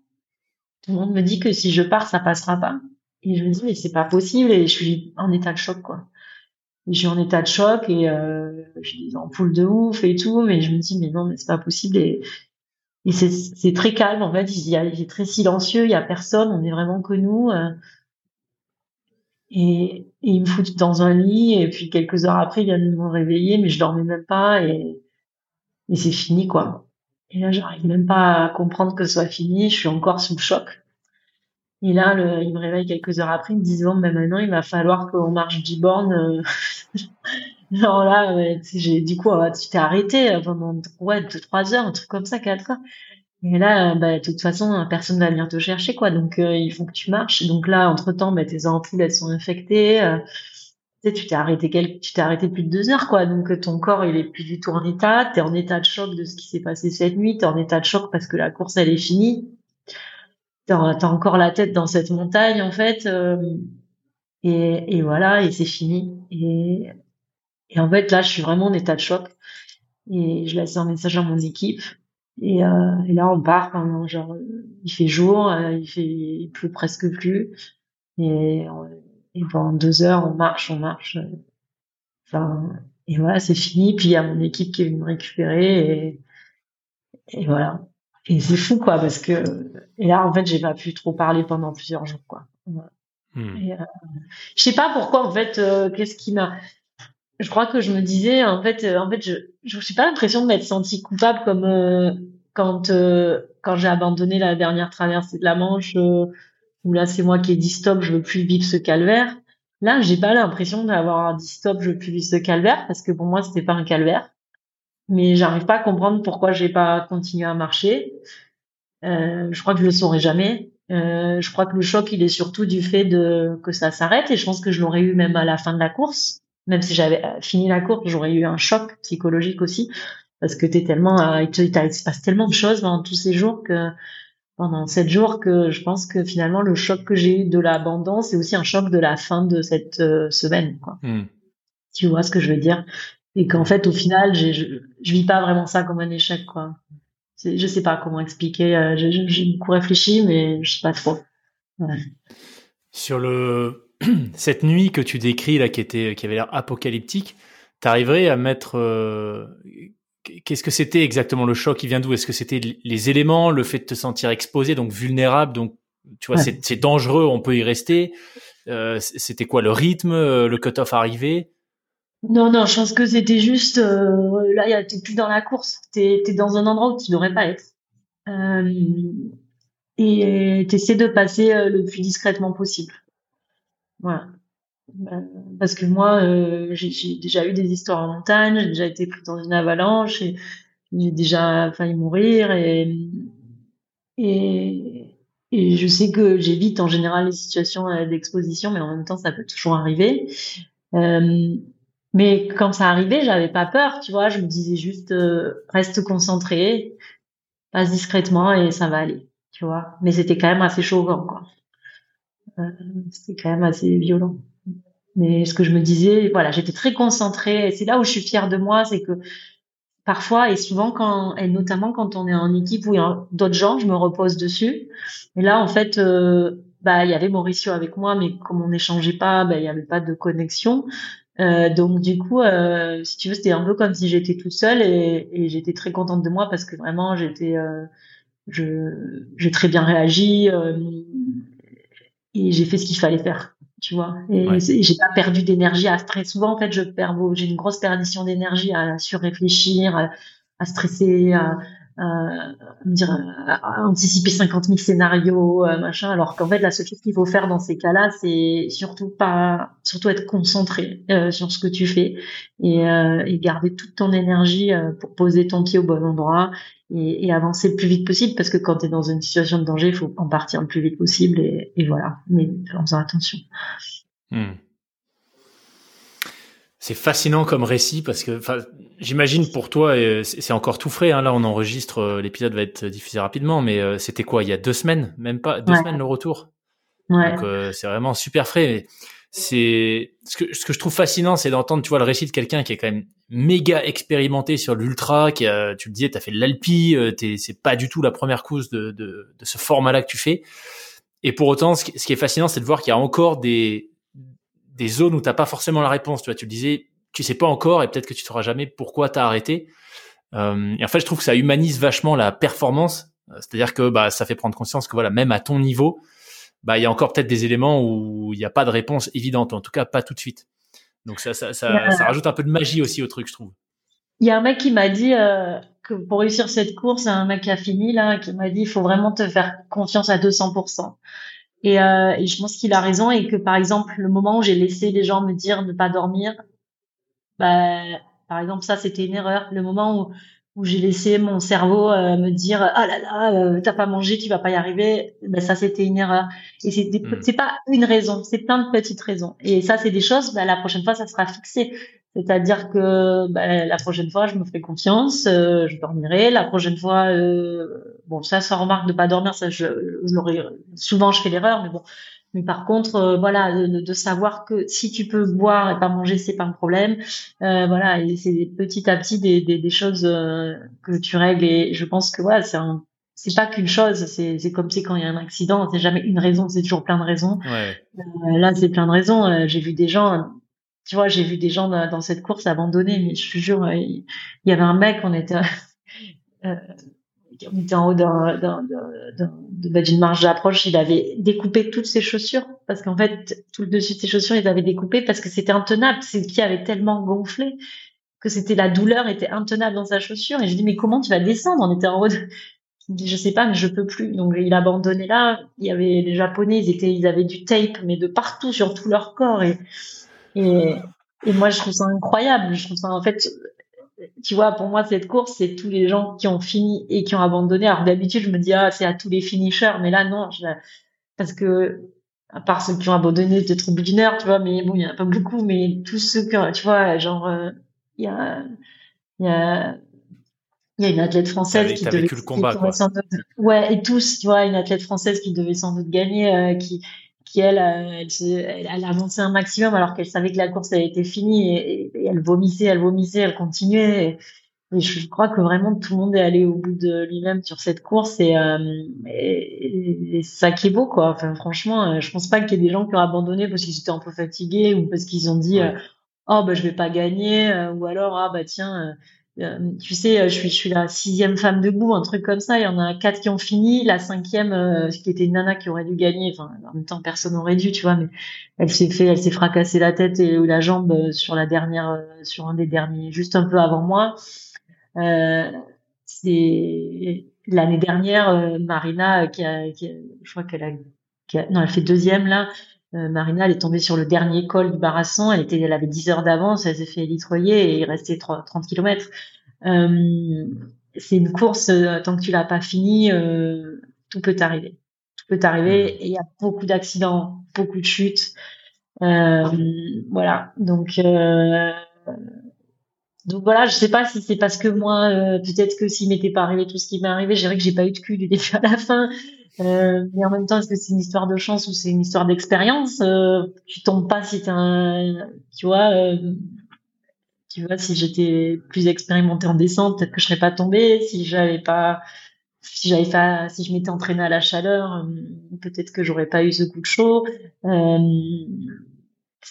A: tout le monde me dit que si je pars ça passera pas. Et je me dis mais c'est pas possible et je suis en état de choc quoi. Je suis en état de choc et euh, j'ai des ampoules de ouf et tout mais je me dis mais non mais c'est pas possible et et c'est très calme en fait. C'est très silencieux il y a personne on est vraiment que nous euh. et, et ils me foutent dans un lit et puis quelques heures après ils viennent me réveiller mais je dormais même pas et c'est fini quoi. Et là j'arrive même pas à comprendre que ce soit fini je suis encore sous le choc. Et là le, il me réveille quelques heures après ils me disent bon ben maintenant il va falloir qu'on marche 10 bornes [laughs] euh. [laughs] Non, là, j'ai, du coup, tu t'es arrêté euh, pendant, ouais, deux, trois heures, un truc comme ça, quatre heures. Et là, euh, bah, de toute façon, personne va venir te chercher, quoi. Donc, euh, il faut que tu marches. Donc là, entre temps, bah, tes ampoules, elles sont infectées. tu sais, tu t'es arrêté quel... tu t'es arrêté plus de deux heures, quoi. Donc, ton corps, il est plus du tout en état. T'es en état de choc de ce qui s'est passé cette nuit. T'es en état de choc parce que la course, elle est finie. T'as, as encore la tête dans cette montagne, en fait. et, et voilà, et c'est fini. Et et en fait, là, je suis vraiment en état de choc. Et je laisse un message à mon équipe. Et, euh, et là, on part. genre, il fait jour, euh, il fait, il pleut presque plus. Et, et pendant deux heures, on marche, on marche. Enfin, et voilà, c'est fini. Puis il y a mon équipe qui est venue me récupérer. Et, et voilà. Et c'est fou, quoi, parce que et là, en fait, j'ai pas pu trop parler pendant plusieurs jours, quoi. Voilà. Hmm. Euh, je sais pas pourquoi, en fait, euh, qu'est-ce qui m'a je crois que je me disais en fait euh, en fait je je suis pas l'impression de m'être sentie coupable comme euh, quand euh, quand j'ai abandonné la dernière traversée de la Manche où là c'est moi qui ai dit stop je veux plus vivre ce calvaire. Là j'ai pas l'impression d'avoir dit stop je veux plus vivre ce calvaire parce que pour moi c'était pas un calvaire. Mais j'arrive pas à comprendre pourquoi j'ai pas continué à marcher. Je crois que je le saurai jamais. Je crois que le choc il est surtout du fait de que ça s'arrête et je pense que je l'aurais eu même à la fin de la course même si j'avais euh, fini la course, j'aurais eu un choc psychologique aussi parce que t'es tellement, euh, il, il se passe tellement de choses pendant tous ces jours que pendant sept jours que je pense que finalement le choc que j'ai eu de l'abandon, c'est aussi un choc de la fin de cette euh, semaine. Quoi. Hmm. Tu vois ce que je veux dire? Et qu'en fait, au final, je, je vis pas vraiment ça comme un échec. Quoi. Je sais pas comment expliquer. J'ai beaucoup réfléchi, mais je sais pas trop. Ouais.
B: Sur le [clears throat] cette nuit que tu décris là, qui était, qui avait l'air apocalyptique, t'arriverais à mettre euh, Qu'est-ce que c'était exactement le choc? Qui vient d'où? Est-ce que c'était les éléments, le fait de te sentir exposé, donc vulnérable, donc tu vois, c'est dangereux, on peut y rester. Euh, c'était quoi le rythme, euh, le cut-off arrivé?
A: Non, non, je pense que c'était juste là, t'es plus dans la course, t'es es dans un endroit où tu devrais pas être. et t'essaies de passer le plus discrètement possible. Euh, parce que moi, euh, j'ai déjà eu des histoires en montagne, j'ai déjà été pris dans une avalanche, et j'ai déjà failli mourir, et, je sais que j'évite en général les situations euh, d'exposition, mais en même temps, ça peut toujours arriver. Mais quand ça arrivait, j'avais pas peur, tu vois, je me disais juste, reste concentré, passe discrètement et ça va aller, tu vois. Mais c'était quand même assez chaud quoi. Euh, c'était quand même assez violent. Mais ce que je me disais, voilà, j'étais très concentrée. Et c'est là où je suis fière de moi, c'est que parfois et souvent quand, et notamment quand on est en équipe a d'autres gens, je me repose dessus. Et là, en fait, euh, bah, il y avait Mauricio avec moi, mais comme on n'échangeait pas, bah, il y avait pas de connexion. Euh, donc du coup, si tu veux, c'était un peu comme si j'étais toute seule et, et j'étais très contente de moi parce que vraiment j'étais, je, j'ai très bien réagi et j'ai fait ce qu'il fallait faire tu vois. Et j'ai pas perdu d'énergie à très souvent en fait je perds j'ai une grosse perdition d'énergie à surréfléchir, à, à stresser, à, à, dire à anticiper 50 000 scénarios, euh, machin. Alors qu'en fait la seule chose qu'il faut faire dans ces cas-là, c'est surtout pas, surtout être concentré euh, sur ce que tu fais et, euh, et garder toute ton énergie pour poser ton pied au bon endroit et, et, avancer le plus vite possible parce que quand tu es dans une situation de danger, il faut en partir le plus vite possible et, et voilà, mais en faisant attention. Hmm.
B: C'est fascinant comme récit parce que j'imagine pour toi, c'est encore tout frais. Hein, là, on enregistre, euh, l'épisode va être diffusé rapidement, mais euh, c'était quoi Il y a deux semaines, même pas? Deux semaines le retour? Ouais. Donc euh, c'est vraiment super frais. C'est ce que, ce que je trouve fascinant, c'est d'entendre, tu vois, le récit de quelqu'un qui est quand même méga expérimenté sur l'ultra, qui a, tu le disais, t'as fait de l'alpi, c'est pas du tout la première course de, de, de ce format-là que tu fais. Et pour autant, ce qui, est fascinant, c'est de voir qu'il y a encore des, des zones où t'as pas forcément la réponse. Tu vois, tu le disais, tu sais pas encore et peut-être que tu sauras jamais pourquoi t'as arrêté. Euh, et en fait, je trouve que ça humanise vachement la performance. Euh, c'est-à-dire que bah, ça fait prendre conscience que voilà, même à ton niveau, bah, il y a encore peut-être des éléments où il n'y a pas de réponse évidente, en tout cas pas tout de suite. Donc ça, ça, ça, ça rajoute un peu de magie aussi au truc, je trouve.
A: Il y a un mec qui m'a dit euh, que pour réussir cette course, un mec qui a fini là, qui m'a dit il faut vraiment te faire confiance à 200%. Et, euh, et je pense qu'il a raison et que par exemple le moment où j'ai laissé les gens me dire de pas dormir, bah, par exemple ça c'était une erreur. Le moment où où j'ai laissé mon cerveau euh, me dire ah là là euh, t'as pas mangé tu vas pas y arriver ben ça c'était une erreur. Et c'est hmm. c'est pas une raison c'est plein de petites raisons. Et ça c'est des choses ben, la prochaine fois ça sera fixé. C'est-à-dire que ben, la prochaine fois je me ferai confiance euh, je dormirai. La prochaine fois euh, bon ça ça remarque de pas dormir ça je, je souvent je fais l'erreur mais bon mais par contre, euh, voilà, de, savoir que si tu peux boire et pas manger, c'est pas un problème. Euh, voilà, et c'est petit à petit des, des, des choses euh, que tu règles. Et je pense que voilà, c'est un, c'est pas qu'une chose. C'est, comme c'est quand il y a un accident, c'est jamais une raison, c'est toujours plein de raisons. Ouais. Euh, là, c'est plein de raisons. j'ai vu des gens. Tu vois, j'ai vu des gens dans, cette course abandonner, mais je te jure, il y avait un mec, on était, [laughs] on était en haut d'un, d'une marge d'approche, il avait découpé toutes ses chaussures parce qu'en fait, tout le dessus de ses chaussures, il avait découpé parce que c'était intenable. Ses pieds avaient tellement gonflé que c'était la douleur était intenable dans sa chaussure. Et je dis mais comment tu vas descendre? On était en haut. De... Je sais pas, mais je peux plus. Donc il a abandonné là. Il y avait les Japonais, ils étaient, ils avaient du tape, mais de partout sur tout leur corps et, et moi je trouve ça incroyable. Je trouve ça en fait tu vois, pour moi, cette course, c'est tous les gens qui ont fini et qui ont abandonné. Alors d'habitude, je me dis, ah, c'est à tous les finishers, mais là, non, parce que, à part ceux qui ont abandonné peut-être au bout d'une heure, tu vois, mais bon, il y en a pas beaucoup, mais tous ceux que, tu vois, genre, euh, il y a, il y a, il y a une athlète française qui devait, le combat, ouais, et tous, tu vois, une athlète française qui devait sans doute gagner, euh, qui, qui elle, euh, elle, elle, avancé un maximum alors qu'elle savait que la course avait été finie et, elle vomissait, elle vomissait, elle continuait. Et, je crois que vraiment tout le monde est allé au bout de lui-même sur cette course et, euh, et, ça qui est beau quoi. Enfin franchement, euh, je pense pas qu'il y ait des gens qui ont abandonné parce qu'ils étaient un peu fatigués ou parce qu'ils ont dit oh bah je vais pas gagner ou alors ah bah tiens euh, tu sais, euh, je suis, je suis la sixième femme debout, un truc comme ça. Il y en a quatre qui ont fini, la cinquième, euh, qui était une nana qui aurait dû gagner. Enfin, en même temps, personne n'aurait dû, tu vois. Mais elle s'est fait, elle s'est fracassé la tête et la jambe sur la dernière, sur un des derniers, juste un peu avant moi. Euh, c'est l'année dernière, Marina, qui a, qui je crois qu'elle a, qui a, non, elle fait deuxième là. Marina, elle est tombée sur le dernier col du Barasson. Elle était, elle avait 10 heures d'avance. Elle s'est fait litroyer et il restait 30 km. Euh, c'est une course, euh, tant que tu l'as pas fini, euh, tout peut arriver. Tout peut arriver mmh. et il y a beaucoup d'accidents, beaucoup de chutes. voilà. Donc, donc voilà, je sais pas si c'est parce que moi, peut-être que s'il m'était pas arrivé tout ce qui m'est arrivé, je dirais que j'ai pas eu de cul du début à la fin. Euh, mais en même temps, est-ce que c'est une histoire de chance ou c'est une histoire d'expérience euh, Tu tombes pas si t'es un, tu vois, euh, tu vois, si j'étais plus expérimentée en descente, peut-être que je serais pas tombée. Si j'avais pas, si j'avais pas, si je m'étais entraînée à la chaleur, euh, peut-être que j'aurais pas eu ce coup de chaud. Euh,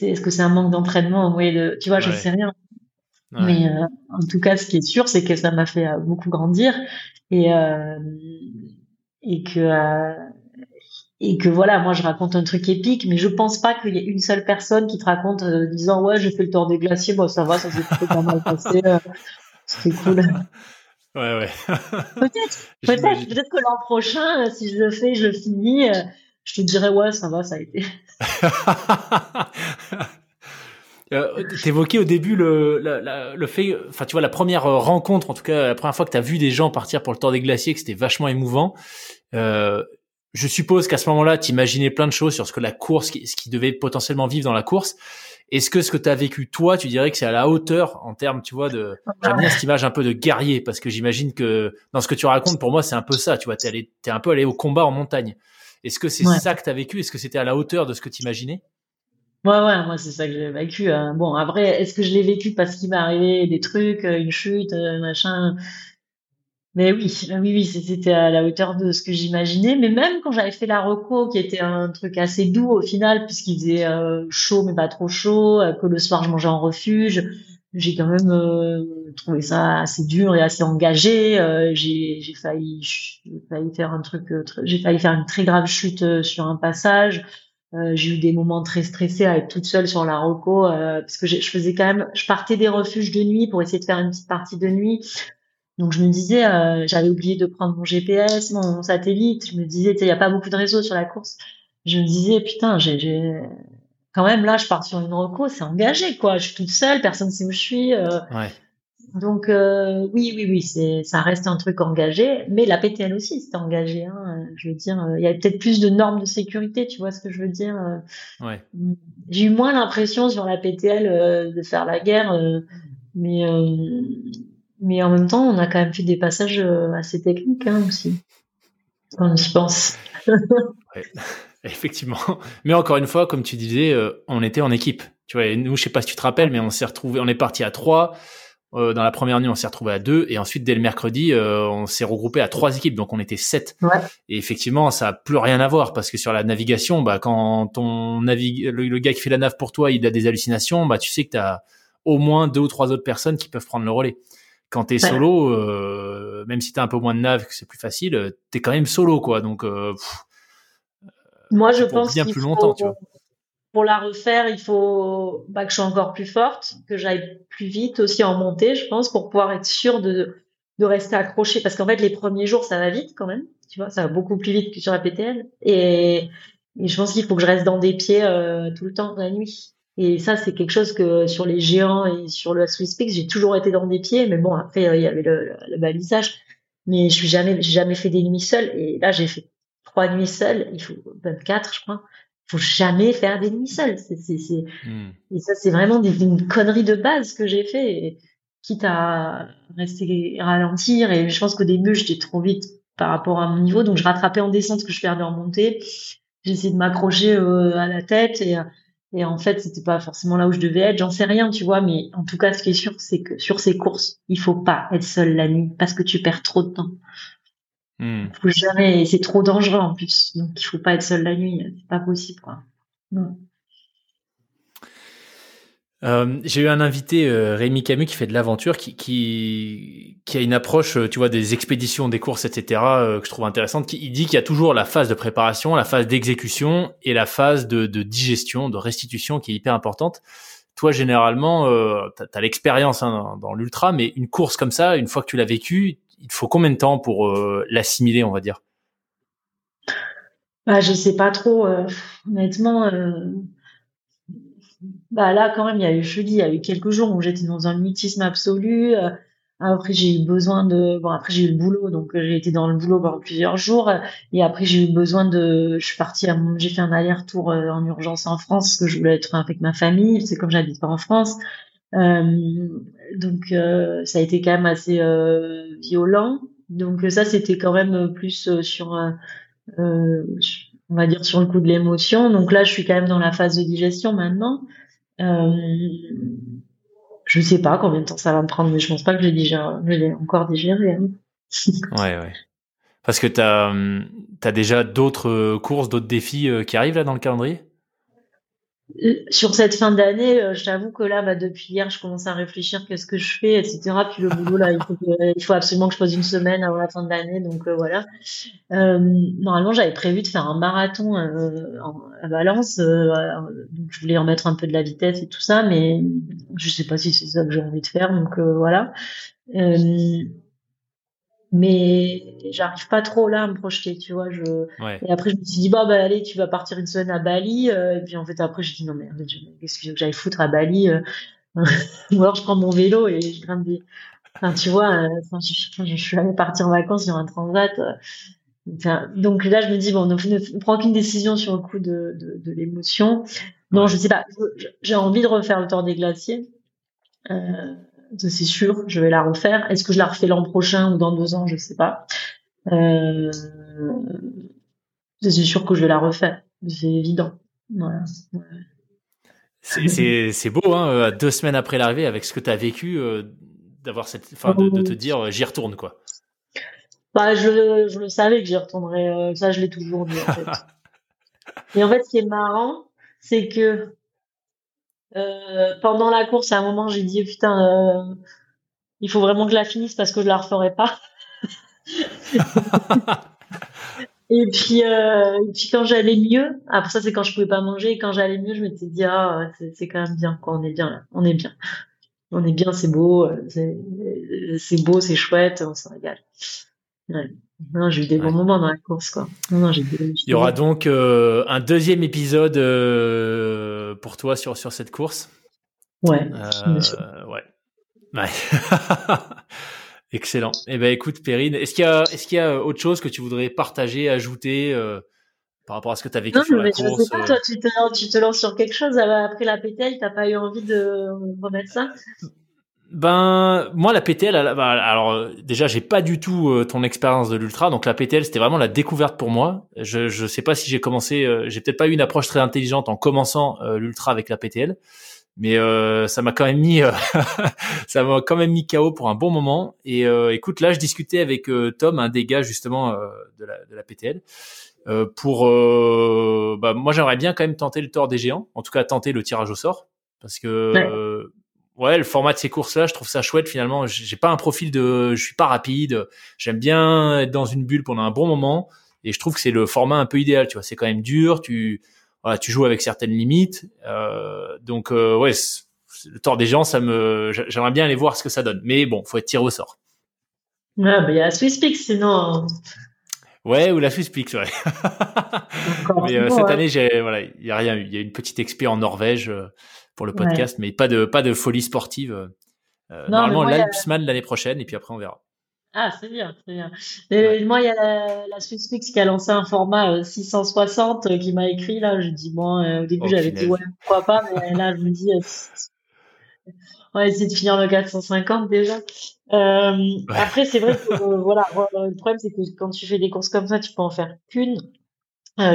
A: est-ce que c'est un manque d'entraînement? Oui, le, tu vois, je sais rien. Mais en tout cas, ce qui est sûr, c'est que ça m'a fait beaucoup grandir et et que et que voilà, moi je raconte un truc épique, mais je pense pas qu'il y ait une seule personne qui te raconte disant ouais j'ai fait le tour des glaciers, bon ça va, ça s'est pas mal passé, c'était cool. [laughs]
B: Ouais, ouais. [laughs]
A: peut-être, peut-être, peut-être que l'an prochain, si je le fais, je le finis, je te dirais ouais, ça va, ça a été. [laughs]
B: Euh, T'évoquais au début le, le fait, enfin tu vois la première rencontre, en tout cas la première fois que tu as vu des gens partir pour le tour des glaciers, que c'était vachement émouvant. Euh, je suppose qu'à ce moment-là, tu imaginais plein de choses sur ce que la course, ce qui devait potentiellement vivre dans la course. Est-ce que ce que tu as vécu toi, tu dirais que c'est à la hauteur en termes, tu vois, de j'aime bien cette image un peu de guerrier parce que j'imagine que dans ce que tu racontes, pour moi, c'est un peu ça, tu vois, t'es allé, t'es un peu allé au combat en montagne. Est-ce que c'est ça que tu as vécu? Est-ce que c'était à la hauteur de ce que tu imaginais
A: Ouais, ouais, moi c'est ça que j'ai vécu. Hein. Bon, après, est-ce que je l'ai vécu parce qu'il m'est arrivé des trucs, euh, une chute, euh, machin? Mais oui, oui, oui, c'était à la hauteur de ce que j'imaginais. Mais même quand j'avais fait la reco, qui était un truc assez doux au final, puisqu'il faisait euh, chaud mais pas trop chaud, que le soir je mangeais en refuge, j'ai quand même trouvé ça assez dur et assez engagé. j'ai failli, failli faire un truc, j'ai failli faire une très grave chute sur un passage. Euh, j'ai eu des moments très stressés à être toute seule sur la roco euh, parce que je faisais quand même, je partais des refuges de nuit pour essayer de faire une petite partie de nuit. Donc je me disais, euh, j'avais oublié de prendre mon GPS, mon, satellite. Je me disais, il n'y a pas beaucoup de réseaux sur la course. Je me disais, putain, j'ai quand même là, je pars sur une roco, c'est engagé quoi. Je suis toute seule, personne ne sait où je suis. Donc euh, oui, oui, oui, c'est ça reste un truc engagé, mais la PTL aussi c'était engagé. Hein, je veux dire, il y avait peut-être plus de normes de sécurité, tu vois ce que je veux dire. Euh. Ouais. J'ai eu moins l'impression sur la PTL euh, de faire la guerre, mais mais en même temps, on a quand même fait des passages assez techniques hein, aussi, quand on y pense. [laughs]
B: ouais. [laughs] Effectivement. Mais encore une fois, comme tu disais, on était en équipe. Tu vois, nous, je sais pas si tu te rappelles, mais on s'est retrouvé, on est parti à trois. Euh, dans la première nuit, on s'est retrouvé à deux, et ensuite dès le mercredi, euh, on s'est regroupé à trois équipes, donc on était sept. Ouais. Et effectivement, ça a plus rien à voir parce que sur la navigation, bah quand ton navigue, le, gars qui fait la nav pour toi, il a des hallucinations, bah tu sais que tu as au moins deux ou trois autres personnes qui peuvent prendre le relais. Quand t'es es solo, euh, même si t'as un peu moins de nav, que c'est plus facile, t'es quand même solo, quoi. Donc,
A: moi, je pense bien plus longtemps, tu vois pour la refaire, il faut bah, que je sois encore plus forte, que j'aille plus vite aussi en montée, je pense, pour pouvoir être sûre de, rester accrochée. Parce qu'en fait, les premiers jours, ça va vite quand même. Tu vois, ça va beaucoup plus vite que sur la PTL. Et, je pense qu'il faut que je reste dans des pieds euh, tout le temps la nuit. Et ça, c'est quelque chose que sur les géants et sur le Swiss Peaks, j'ai toujours été dans des pieds. Mais bon, après, euh, il y avait le, le, balisage. Mais je suis jamais, j'ai jamais fait des nuits seules. Et là, j'ai fait trois nuits seules. Il faut 24, je crois faut jamais faire des nuits seules. C'est, c'est, c'est... Hmm. Et ça, c'est vraiment des, une connerie de base que j'ai fait, et, quitte à rester ralentir. Et je pense qu'au début, j'étais trop vite par rapport à mon niveau, donc je rattrapais en descente ce que je perdais en montée. J'essayais de m'accrocher euh, à la tête et, et en fait, c'était pas forcément là où je devais être. J'en sais rien, tu vois, mais en tout cas, ce qui est sûr, c'est que sur ces courses, il faut pas être seul la nuit parce que tu perds trop de temps. Hmm. Faut jamais, c'est trop dangereux en plus. Donc il faut pas être seul la nuit, c'est pas possible quoi.
B: Euh, j'ai eu un invité, euh, Rémi Camus, qui fait de l'aventure, qui, qui, qui, a une approche, euh, tu vois, des expéditions, des courses, etc., que je trouve intéressante. Qui, il dit qu'il y a toujours la phase de préparation, la phase d'exécution et la phase de, de, digestion, de restitution, qui est hyper importante. Toi, généralement, tu as, l'expérience hein, dans, dans l'ultra, mais une course comme ça, une fois que tu l'as vécue, il faut combien de temps pour euh, l'assimiler, on va dire?
A: Bah, Je sais pas trop. Euh, honnêtement, euh, bah, là, quand même, il y a eu, je dis, il y a eu quelques jours où j'étais dans un mutisme absolu. après, j'ai eu besoin de. Bon, après, j'ai eu le boulot, donc j'ai été dans le boulot pendant plusieurs jours. Et après, j'ai eu besoin de. Je suis partie, j'ai fait un aller-retour en urgence en France parce que je voulais être avec ma famille. C'est comme j'habite pas en France. Euh, donc euh, ça a été quand même assez euh, violent. Donc ça c'était quand même plus sur on va dire sur le coup de l'émotion. Donc là, je suis quand même dans la phase de digestion maintenant. Euh, je sais pas combien de temps ça va me prendre, mais je pense pas que je l'ai encore digéré. Hein. [laughs]
B: ouais, ouais. Parce que tu as, as, déjà d'autres courses, d'autres défis qui arrivent là dans le calendrier?
A: Sur cette fin d'année, euh, je t'avoue que là, bah, depuis hier, je commence à réfléchir qu'est-ce que je fais, etc. Puis le boulot, là, il faut, absolument que je pose une semaine avant la fin de l'année, donc euh, voilà. Euh, normalement, j'avais prévu de faire un marathon à Valence, donc je voulais en mettre un peu de la vitesse et tout ça, mais je sais pas si c'est ça que j'ai envie de faire, donc voilà mais j'arrive pas trop là à me projeter, tu vois. Je... Et après, je me suis dit, bah, bah, allez, tu vas partir une semaine à Bali. Euh, et puis, en fait, après, j'ai dit, non, mais qu'est-ce que j'aille foutre à Bali euh... [laughs] Ou alors, je prends mon vélo et je grimpe des. Enfin, tu vois, euh, je, je, suis allée partir en vacances sur un transat. Euh, donc là, je me dis, bon, ne, ne, prends qu'une décision sur le coup de, de, de l'émotion. Non, je sais pas. J'ai envie de refaire le tour des glaciers. Euh, c'est sûr, je vais la refaire. Est-ce que je la refais l'an prochain ou dans deux ans, je sais pas. Euh, c'est sûr que je vais la refaire, c'est évident.
B: C'est beau, hein, euh, deux semaines après l'arrivée, avec ce que tu as vécu, euh, d'avoir cette, de, te dire, j'y retourne, quoi.
A: Bah, je, je le savais que j'y retournerais. ça, je l'ai toujours dit. En fait. [laughs] Et en fait, ce qui est marrant, c'est que euh, pendant la course, à un moment, j'ai dit putain, euh, il faut vraiment que je la finisse parce que je la referai pas. [laughs] et puis, euh, et puis quand j'allais mieux, après ça c'est quand je pouvais pas manger, et quand j'allais mieux, je m'étais dit ah c'est quand même bien, quoi, on est bien là, on est bien, on est bien, c'est beau, c'est beau, c'est chouette, on s'en régale. Ouais. Non, j'ai eu des bons moments dans la course, quoi. Non,
B: Il y aura donc euh, un deuxième épisode euh, pour toi sur, sur cette course.
A: Ouais.
B: Euh, ouais. ouais. [laughs] Excellent. Eh ben, écoute, Perrine, est-ce qu'il y a, est-ce qu'il y a autre chose que tu voudrais partager, ajouter par rapport à ce que tu as vécu
A: non,
B: sur la
A: mais
B: course
A: Je sais pas, toi, tu te, tu te lances sur quelque chose après la pétale, t'as pas eu envie de remettre ça?
B: Ben moi la PTL bah, alors déjà j'ai pas du tout euh, ton expérience de l'ultra donc la PTL c'était vraiment la découverte pour moi. Je je sais pas si j'ai commencé euh, j'ai peut-être pas eu une approche très intelligente en commençant euh, l'ultra avec la PTL mais ça m'a quand même mis [laughs] ça m'a quand même mis KO pour un bon moment et écoute là je discutais avec Tom un des gars justement de la de la PTL pour bah moi j'aimerais bien quand même tenter le tort des géants en tout cas tenter le tirage au sort parce que ouais, le format de ces courses-là, je trouve ça chouette finalement. J'ai pas un profil de, je suis pas rapide. J'aime bien être dans une bulle pendant un bon moment, et je trouve que c'est le format un peu idéal. Tu vois, c'est quand même dur. Tu, voilà, tu joues avec certaines limites. Euh, donc euh, ouais, le tort des gens, ça me, j'aimerais bien aller voir ce que ça donne. Mais bon, faut être tiré au sort.
A: Ouais, bah il y a Swisspix sinon.
B: Ouais, ou la Swisspix, ouais. [laughs] Mais euh, cette année, j'ai, voilà, il y a rien eu. Il y a une petite expé en Norvège. Euh, pour le podcast, mais pas de, pas de folie sportive. Euh, normalement, l'Alpsman l'année prochaine, et puis après, on verra.
A: Ah, c'est bien, c'est bien. Moi, il y a la, la Swisspix qui a lancé un format 660 euh, euh, qui m'a écrit, là. Je dis, bon, au début, oh, j'avais dit, ouais, pourquoi pas, mais [laughs] là, je me dis, on va essayer de finir le 450 déjà. Après, c'est vrai que, [laughs] voilà, le problème, c'est que quand tu fais des courses comme ça, tu peux en faire qu'une.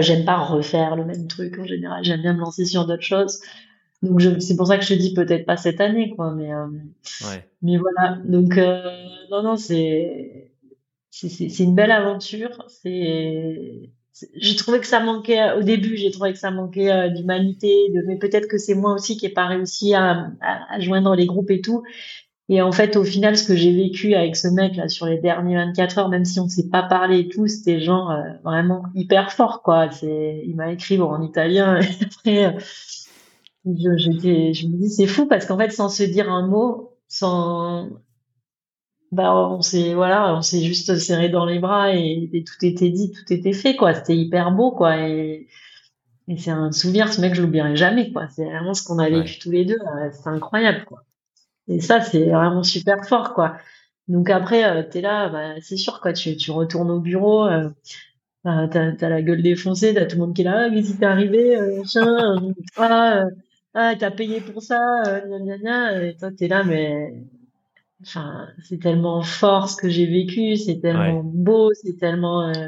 A: j'aime pas refaire le même truc en général. J'aime bien me lancer sur d'autres choses. Donc c'est pour ça que je te dis peut-être pas cette année, quoi. Mais euh, ouais. mais voilà. Donc euh, non non c'est c'est une belle aventure. C'est j'ai trouvé que ça manquait au début. J'ai trouvé que ça manquait euh, d'humanité. De mais peut-être que c'est moi aussi qui n'ai pas réussi à, à, joindre les groupes et tout. Et en fait, au final, ce que j'ai vécu avec ce mec là sur les derniers 24 heures, même si on ne s'est pas parlé et tout, c'était genre euh, vraiment hyper fort quoi. C'est, il m'a écrit bon, en italien. [laughs] Et après, je, je me dis c'est fou parce qu'en fait sans se dire un mot, sans bah on s'est voilà, on s'est juste serré dans les bras et, tout était dit, tout était fait quoi. C'était hyper beau quoi et, et c'est un souvenir ce mec je l'oublierai jamais quoi. C'est vraiment ce qu'on a vécu tous les deux, euh, c'est incroyable quoi. Et ça c'est vraiment super fort quoi. Donc après euh, t'es là, bah, c'est sûr quoi, tu, tu retournes au bureau. Euh, bah, t'as, as la gueule défoncée, t'as tout le monde qui est là, ah, qu'est-ce qui t'est arrivé, euh, ah, ah t'as payé pour ça euh, gna, gna, et toi t'es là mais enfin c'est tellement fort ce que j'ai vécu c'est tellement beau c'est tellement euh,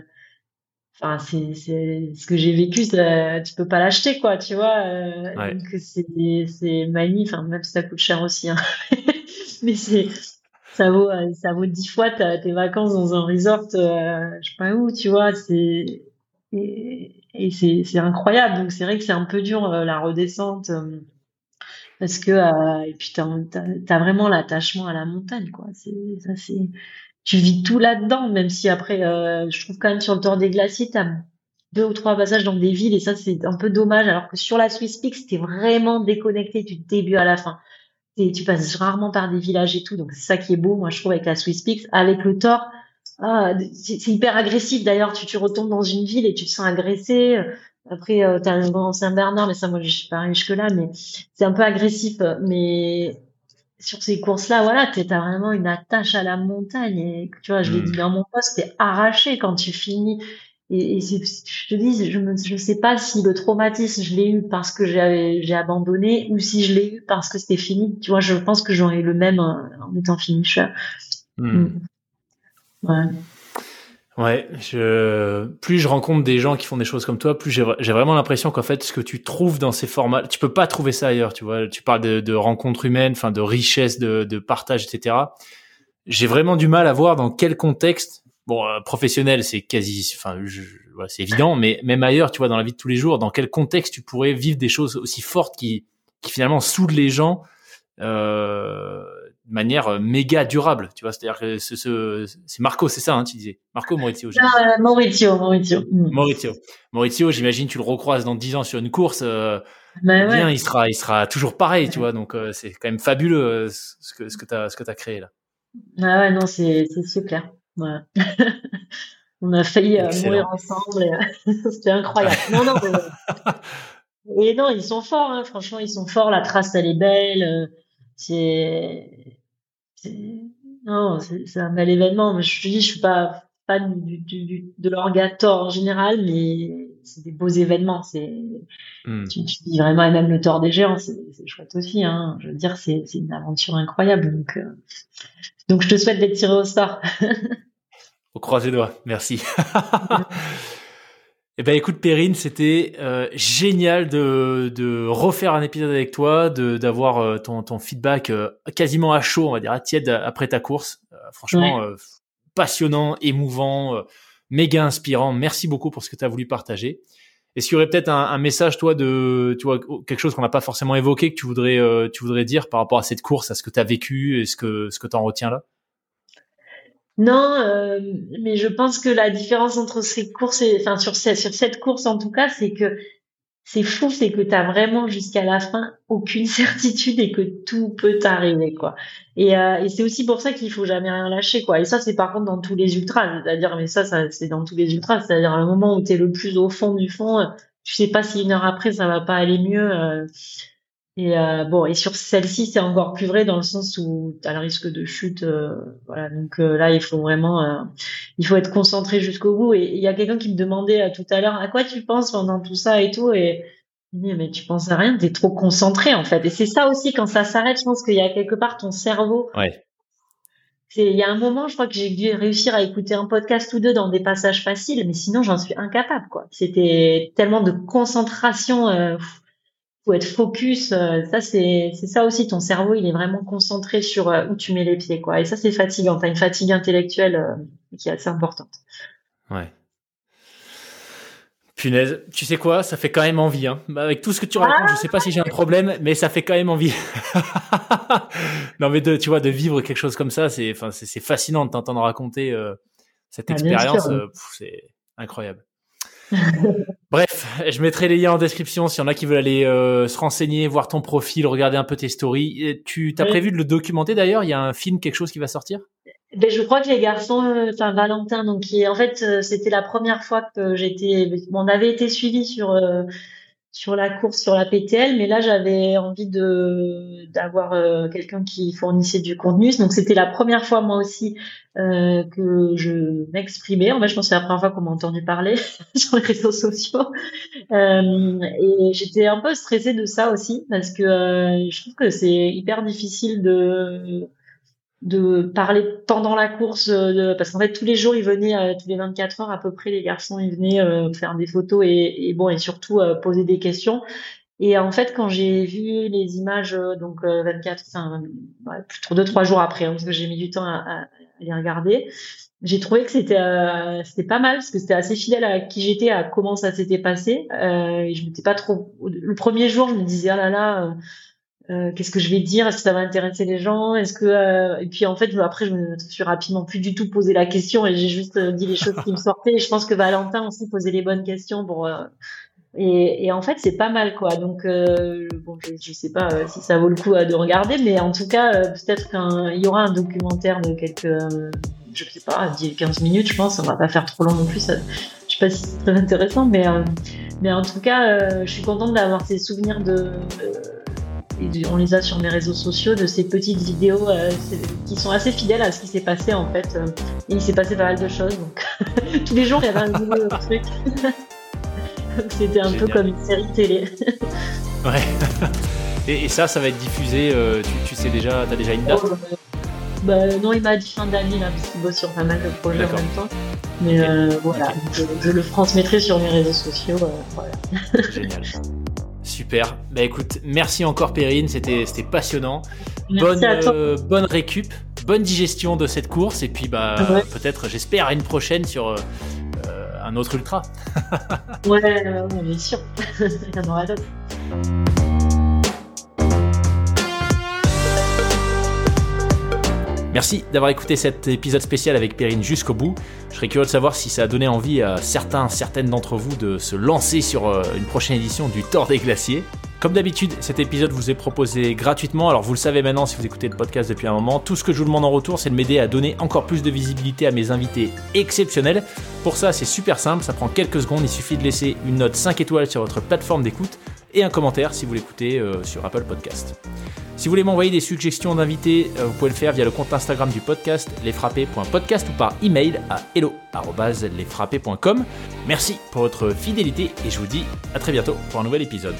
A: enfin c'est c'est ce que j'ai vécu ça, tu peux pas l'acheter quoi tu vois euh, donc c'est c'est magnifique. Enfin même si ça coûte cher aussi hein. [laughs] mais c'est ça vaut ça vaut dix fois tes vacances dans un resort je sais pas où tu vois c'est et, et c'est incroyable. Donc c'est vrai que c'est un peu dur la redescente parce que et puis t'as as, vraiment l'attachement à la montagne quoi. C'est ça c'est tu vis tout là-dedans, même si après, je trouve quand même sur le tour des glaciers, t'as deux ou trois passages dans des villes et ça c'est un peu dommage alors que sur la Swiss Peak c'était vraiment déconnecté du début à la fin et tu passes rarement par des villages et tout donc c'est ça qui est beau moi je trouve avec la Swiss Peak avec le Thor ah, c'est hyper agressif d'ailleurs tu, tu retombes dans une ville et tu te sens agressé après euh, t'as un grand Saint-Bernard mais ça moi je suis pas jusque là mais c'est un peu agressif mais sur ces courses là voilà t'as vraiment une attache à la montagne et tu vois je l'ai mmh. dit dans mon poste t'es arraché quand tu finis et, et je te dis, je ne je sais pas si le traumatisme, je l'ai eu parce que j'ai abandonné ou si je l'ai eu parce que c'était fini. Tu vois, je pense que j'aurais eu le même en, étant finisher. Hmm.
B: Hmm. Ouais. Ouais, plus je rencontre des gens qui font des choses comme toi, plus j'ai vraiment l'impression qu'en fait, ce que tu trouves dans ces formats, tu peux pas trouver ça ailleurs, tu vois. Tu parles de, rencontres humaines, enfin, de richesse, de, partage, etc. J'ai vraiment du mal à voir dans quel contexte bon, euh, professionnel, c'est quasi, enfin, c'est évident, mais même ailleurs, tu vois, dans la vie de tous les jours, dans quel contexte tu pourrais vivre des choses aussi fortes qui, finalement soudent les gens euh, manière euh, méga durable, tu vois. C'est-à-dire que ce, c'est Marco, c'est ça, hein, tu disais. Marco Maurizio.
A: Ah, Maurizio, Maurizio.
B: Hmm. Maurizio. Maurizio, j'imagine, tu le recroises dans 10 ans sur une course. Euh, ben bien, il sera, il sera toujours pareil, tu vois. Donc, c'est quand même fabuleux ce que, ce que t'as, ce que t'as créé là.
A: Ah ouais, non, c'est, super. [laughs] On a failli euh, mourir ensemble. [laughs] C'était incroyable. non, non, [laughs] et non, ils sont forts. Hein. Franchement, ils sont forts. La trace, elle est belle. Euh, c'est, non, c'est un bel événement. Mais je te dis, je suis pas fan du, du, de l'orgator en général, mais c'est des beaux événements. C'est, hmm. tu, dis vraiment, et même le tort des géants, c'est chouette aussi. Hein. Je veux dire, c'est une aventure incroyable. Donc, euh, donc, je te souhaite d'être tiré au sort. [laughs]
B: au croisé doigts, merci. [laughs] Eh ben écoute Perrine, c'était euh, génial de, de refaire un épisode avec toi, de d'avoir euh, ton, ton feedback euh, quasiment à chaud, on va dire à tiède après ta course. franchement passionnant, émouvant, méga inspirant. Merci beaucoup pour ce que tu as voulu partager. Est-ce qu'il y aurait peut-être un, un, message toi de tu vois quelque chose qu'on n'a pas forcément évoqué que tu voudrais tu voudrais dire par rapport à cette course, à ce que tu as vécu et ce que ce que tu en retiens là?
A: Non, euh, mais je pense que la différence entre ces courses, et, enfin sur sur cette course en tout cas, c'est que c'est fou, c'est que tu as vraiment jusqu'à la fin aucune [laughs] certitude et que tout peut t'arriver quoi. Et, euh, et c'est aussi pour ça qu'il faut jamais rien lâcher quoi. Et ça c'est par contre dans tous les ultras, c'est-à-dire mais ça, ça c'est dans tous les ultras, c'est-à-dire un moment où tu es le plus au fond du fond, tu sais pas si une heure après ça va pas aller mieux. Euh, et euh, bon, et sur celle-ci, c'est encore plus vrai dans le sens où tu as le risque de chute. Euh, voilà, donc euh, là, il faut vraiment, euh, il faut être concentré jusqu'au bout. Et il y a quelqu'un qui me demandait tout à l'heure, à quoi tu penses pendant tout ça et tout. Et mais tu penses à rien, t'es trop concentré en fait. Et c'est ça aussi quand ça s'arrête, je pense qu'il y a quelque part ton cerveau.
B: Ouais.
A: C'est, il y a un moment, je crois que j'ai dû réussir à écouter un podcast ou deux dans des passages faciles, mais sinon j'en suis incapable quoi. C'était tellement de concentration. Euh, faut être focus. Euh, ça, c'est ça aussi. Ton cerveau, il est vraiment concentré sur euh, où tu mets les pieds, quoi. Et ça, c'est fatigant. T'as une fatigue intellectuelle euh, qui est assez importante.
B: Ouais. Punaise, tu sais quoi, ça fait quand même envie. Hein. Bah, avec tout ce que tu racontes, je sais pas si j'ai un problème, mais ça fait quand même envie. [laughs] non, mais de, tu vois, de vivre quelque chose comme ça, c'est, enfin, c'est fascinant de t'entendre raconter cette ah, expérience. c'est incroyable. [laughs] Bref, je mettrai les liens en description si y en a qui veulent aller euh, se renseigner, voir ton profil, regarder un peu tes stories. tu as prévu de le documenter d'ailleurs? Il y a un film, quelque chose qui va sortir?
A: Ben, je crois que les garçons, euh, enfin Valentin, donc qui, en fait, euh, c'était la première fois que j'étais, on avait été suivi sur sur la course, sur la PTL, mais là j'avais envie de d'avoir euh, quelqu'un qui fournissait du contenu. Donc c'était la première fois moi aussi euh, que je m'exprimais. En fait, je pense que c'est la première fois qu'on m'a entendu parler [laughs] sur les réseaux sociaux. Euh, et j'étais un peu stressée de ça aussi parce que je trouve que c'est hyper difficile de de parler pendant la course euh, parce qu'en fait tous les jours ils venaient euh, tous les 24 heures à peu près les garçons ils venaient euh, faire des photos et, et, bon et surtout poser des questions Et en fait, quand j'ai vu les images, donc 24, enfin, ouais, plutôt deux trois jours après, hein, parce que j'ai mis du temps à, à, les regarder, j'ai trouvé que c'était euh, c'était pas mal parce que c'était assez fidèle à qui j'étais, à comment ça s'était passé. Euh, et je m'étais pas trop. Le premier jour, je me disais oh là là. Euh, euh qu'est-ce que je vais dire? Est-ce que ça va intéresser les gens? Est-ce que euh, et puis en fait après je me suis rapidement plus du tout posé la question et j'ai juste dit les choses qui me sortaient. Je pense que Valentin aussi posait les bonnes questions pour et, et, en fait, c'est pas mal, quoi. Donc, euh, bon, je, je, sais pas euh, si ça vaut le coup euh, de regarder, mais en tout cas, euh, peut-être qu'il y aura un documentaire de quelques, je sais pas, 10, 15 minutes, je pense. On va pas faire trop long non plus. Ça, je sais pas si c'est très intéressant, mais, mais en tout cas, je suis contente d'avoir ces souvenirs de. On les a sur mes réseaux sociaux de ces petites vidéos qui sont assez fidèles à ce qui s'est passé en fait. Et il s'est passé pas mal de choses, donc [laughs] tous les jours il y avait un nouveau [laughs] truc. [laughs] C'était un peu comme une série télé.
B: ouais. Et, ça, ça va être diffusé, euh, tu, sais déjà, t'as déjà une date oh,
A: bah, Non, il m'a dit fin d'année, là, parce qu'il bosse sur pas mal de projets en même temps. Mais euh, voilà, je, le transmettrai sur mes réseaux sociaux. Euh, voilà.
B: Génial. Super. Bah écoute, merci encore Perrine, c'était passionnant. bonne, bonne récup, bonne digestion de cette course et puis bah peut-être, j'espère, à une prochaine sur un autre ultra. [laughs]
A: ouais, bien sûr. [laughs] Il y en aura d'autres.
B: Merci d'avoir écouté cet épisode spécial avec Perrine jusqu'au bout. Je serais curieux de savoir si ça a donné envie à certains, certaines d'entre vous de se lancer sur euh, une prochaine édition du Tour des Glaciers. Comme d'habitude, cet épisode vous est proposé gratuitement. Alors vous le savez maintenant si vous écoutez le podcast depuis un moment. Tout ce que je vous demande en retour, c'est de m'aider à donner encore plus de visibilité à mes invités exceptionnels. Pour ça, c'est super simple, ça prend quelques secondes. Il suffit de laisser une note 5 étoiles sur votre plateforme d'écoute et un commentaire si vous l'écoutez euh, sur Apple Podcast. Si vous voulez m'envoyer des suggestions d'invités, euh, vous pouvez le faire via le compte Instagram du podcast lesfrappés.podcast ou par email à hello@lesfrappés.com. Merci pour votre fidélité et je vous dis à très bientôt pour un nouvel épisode.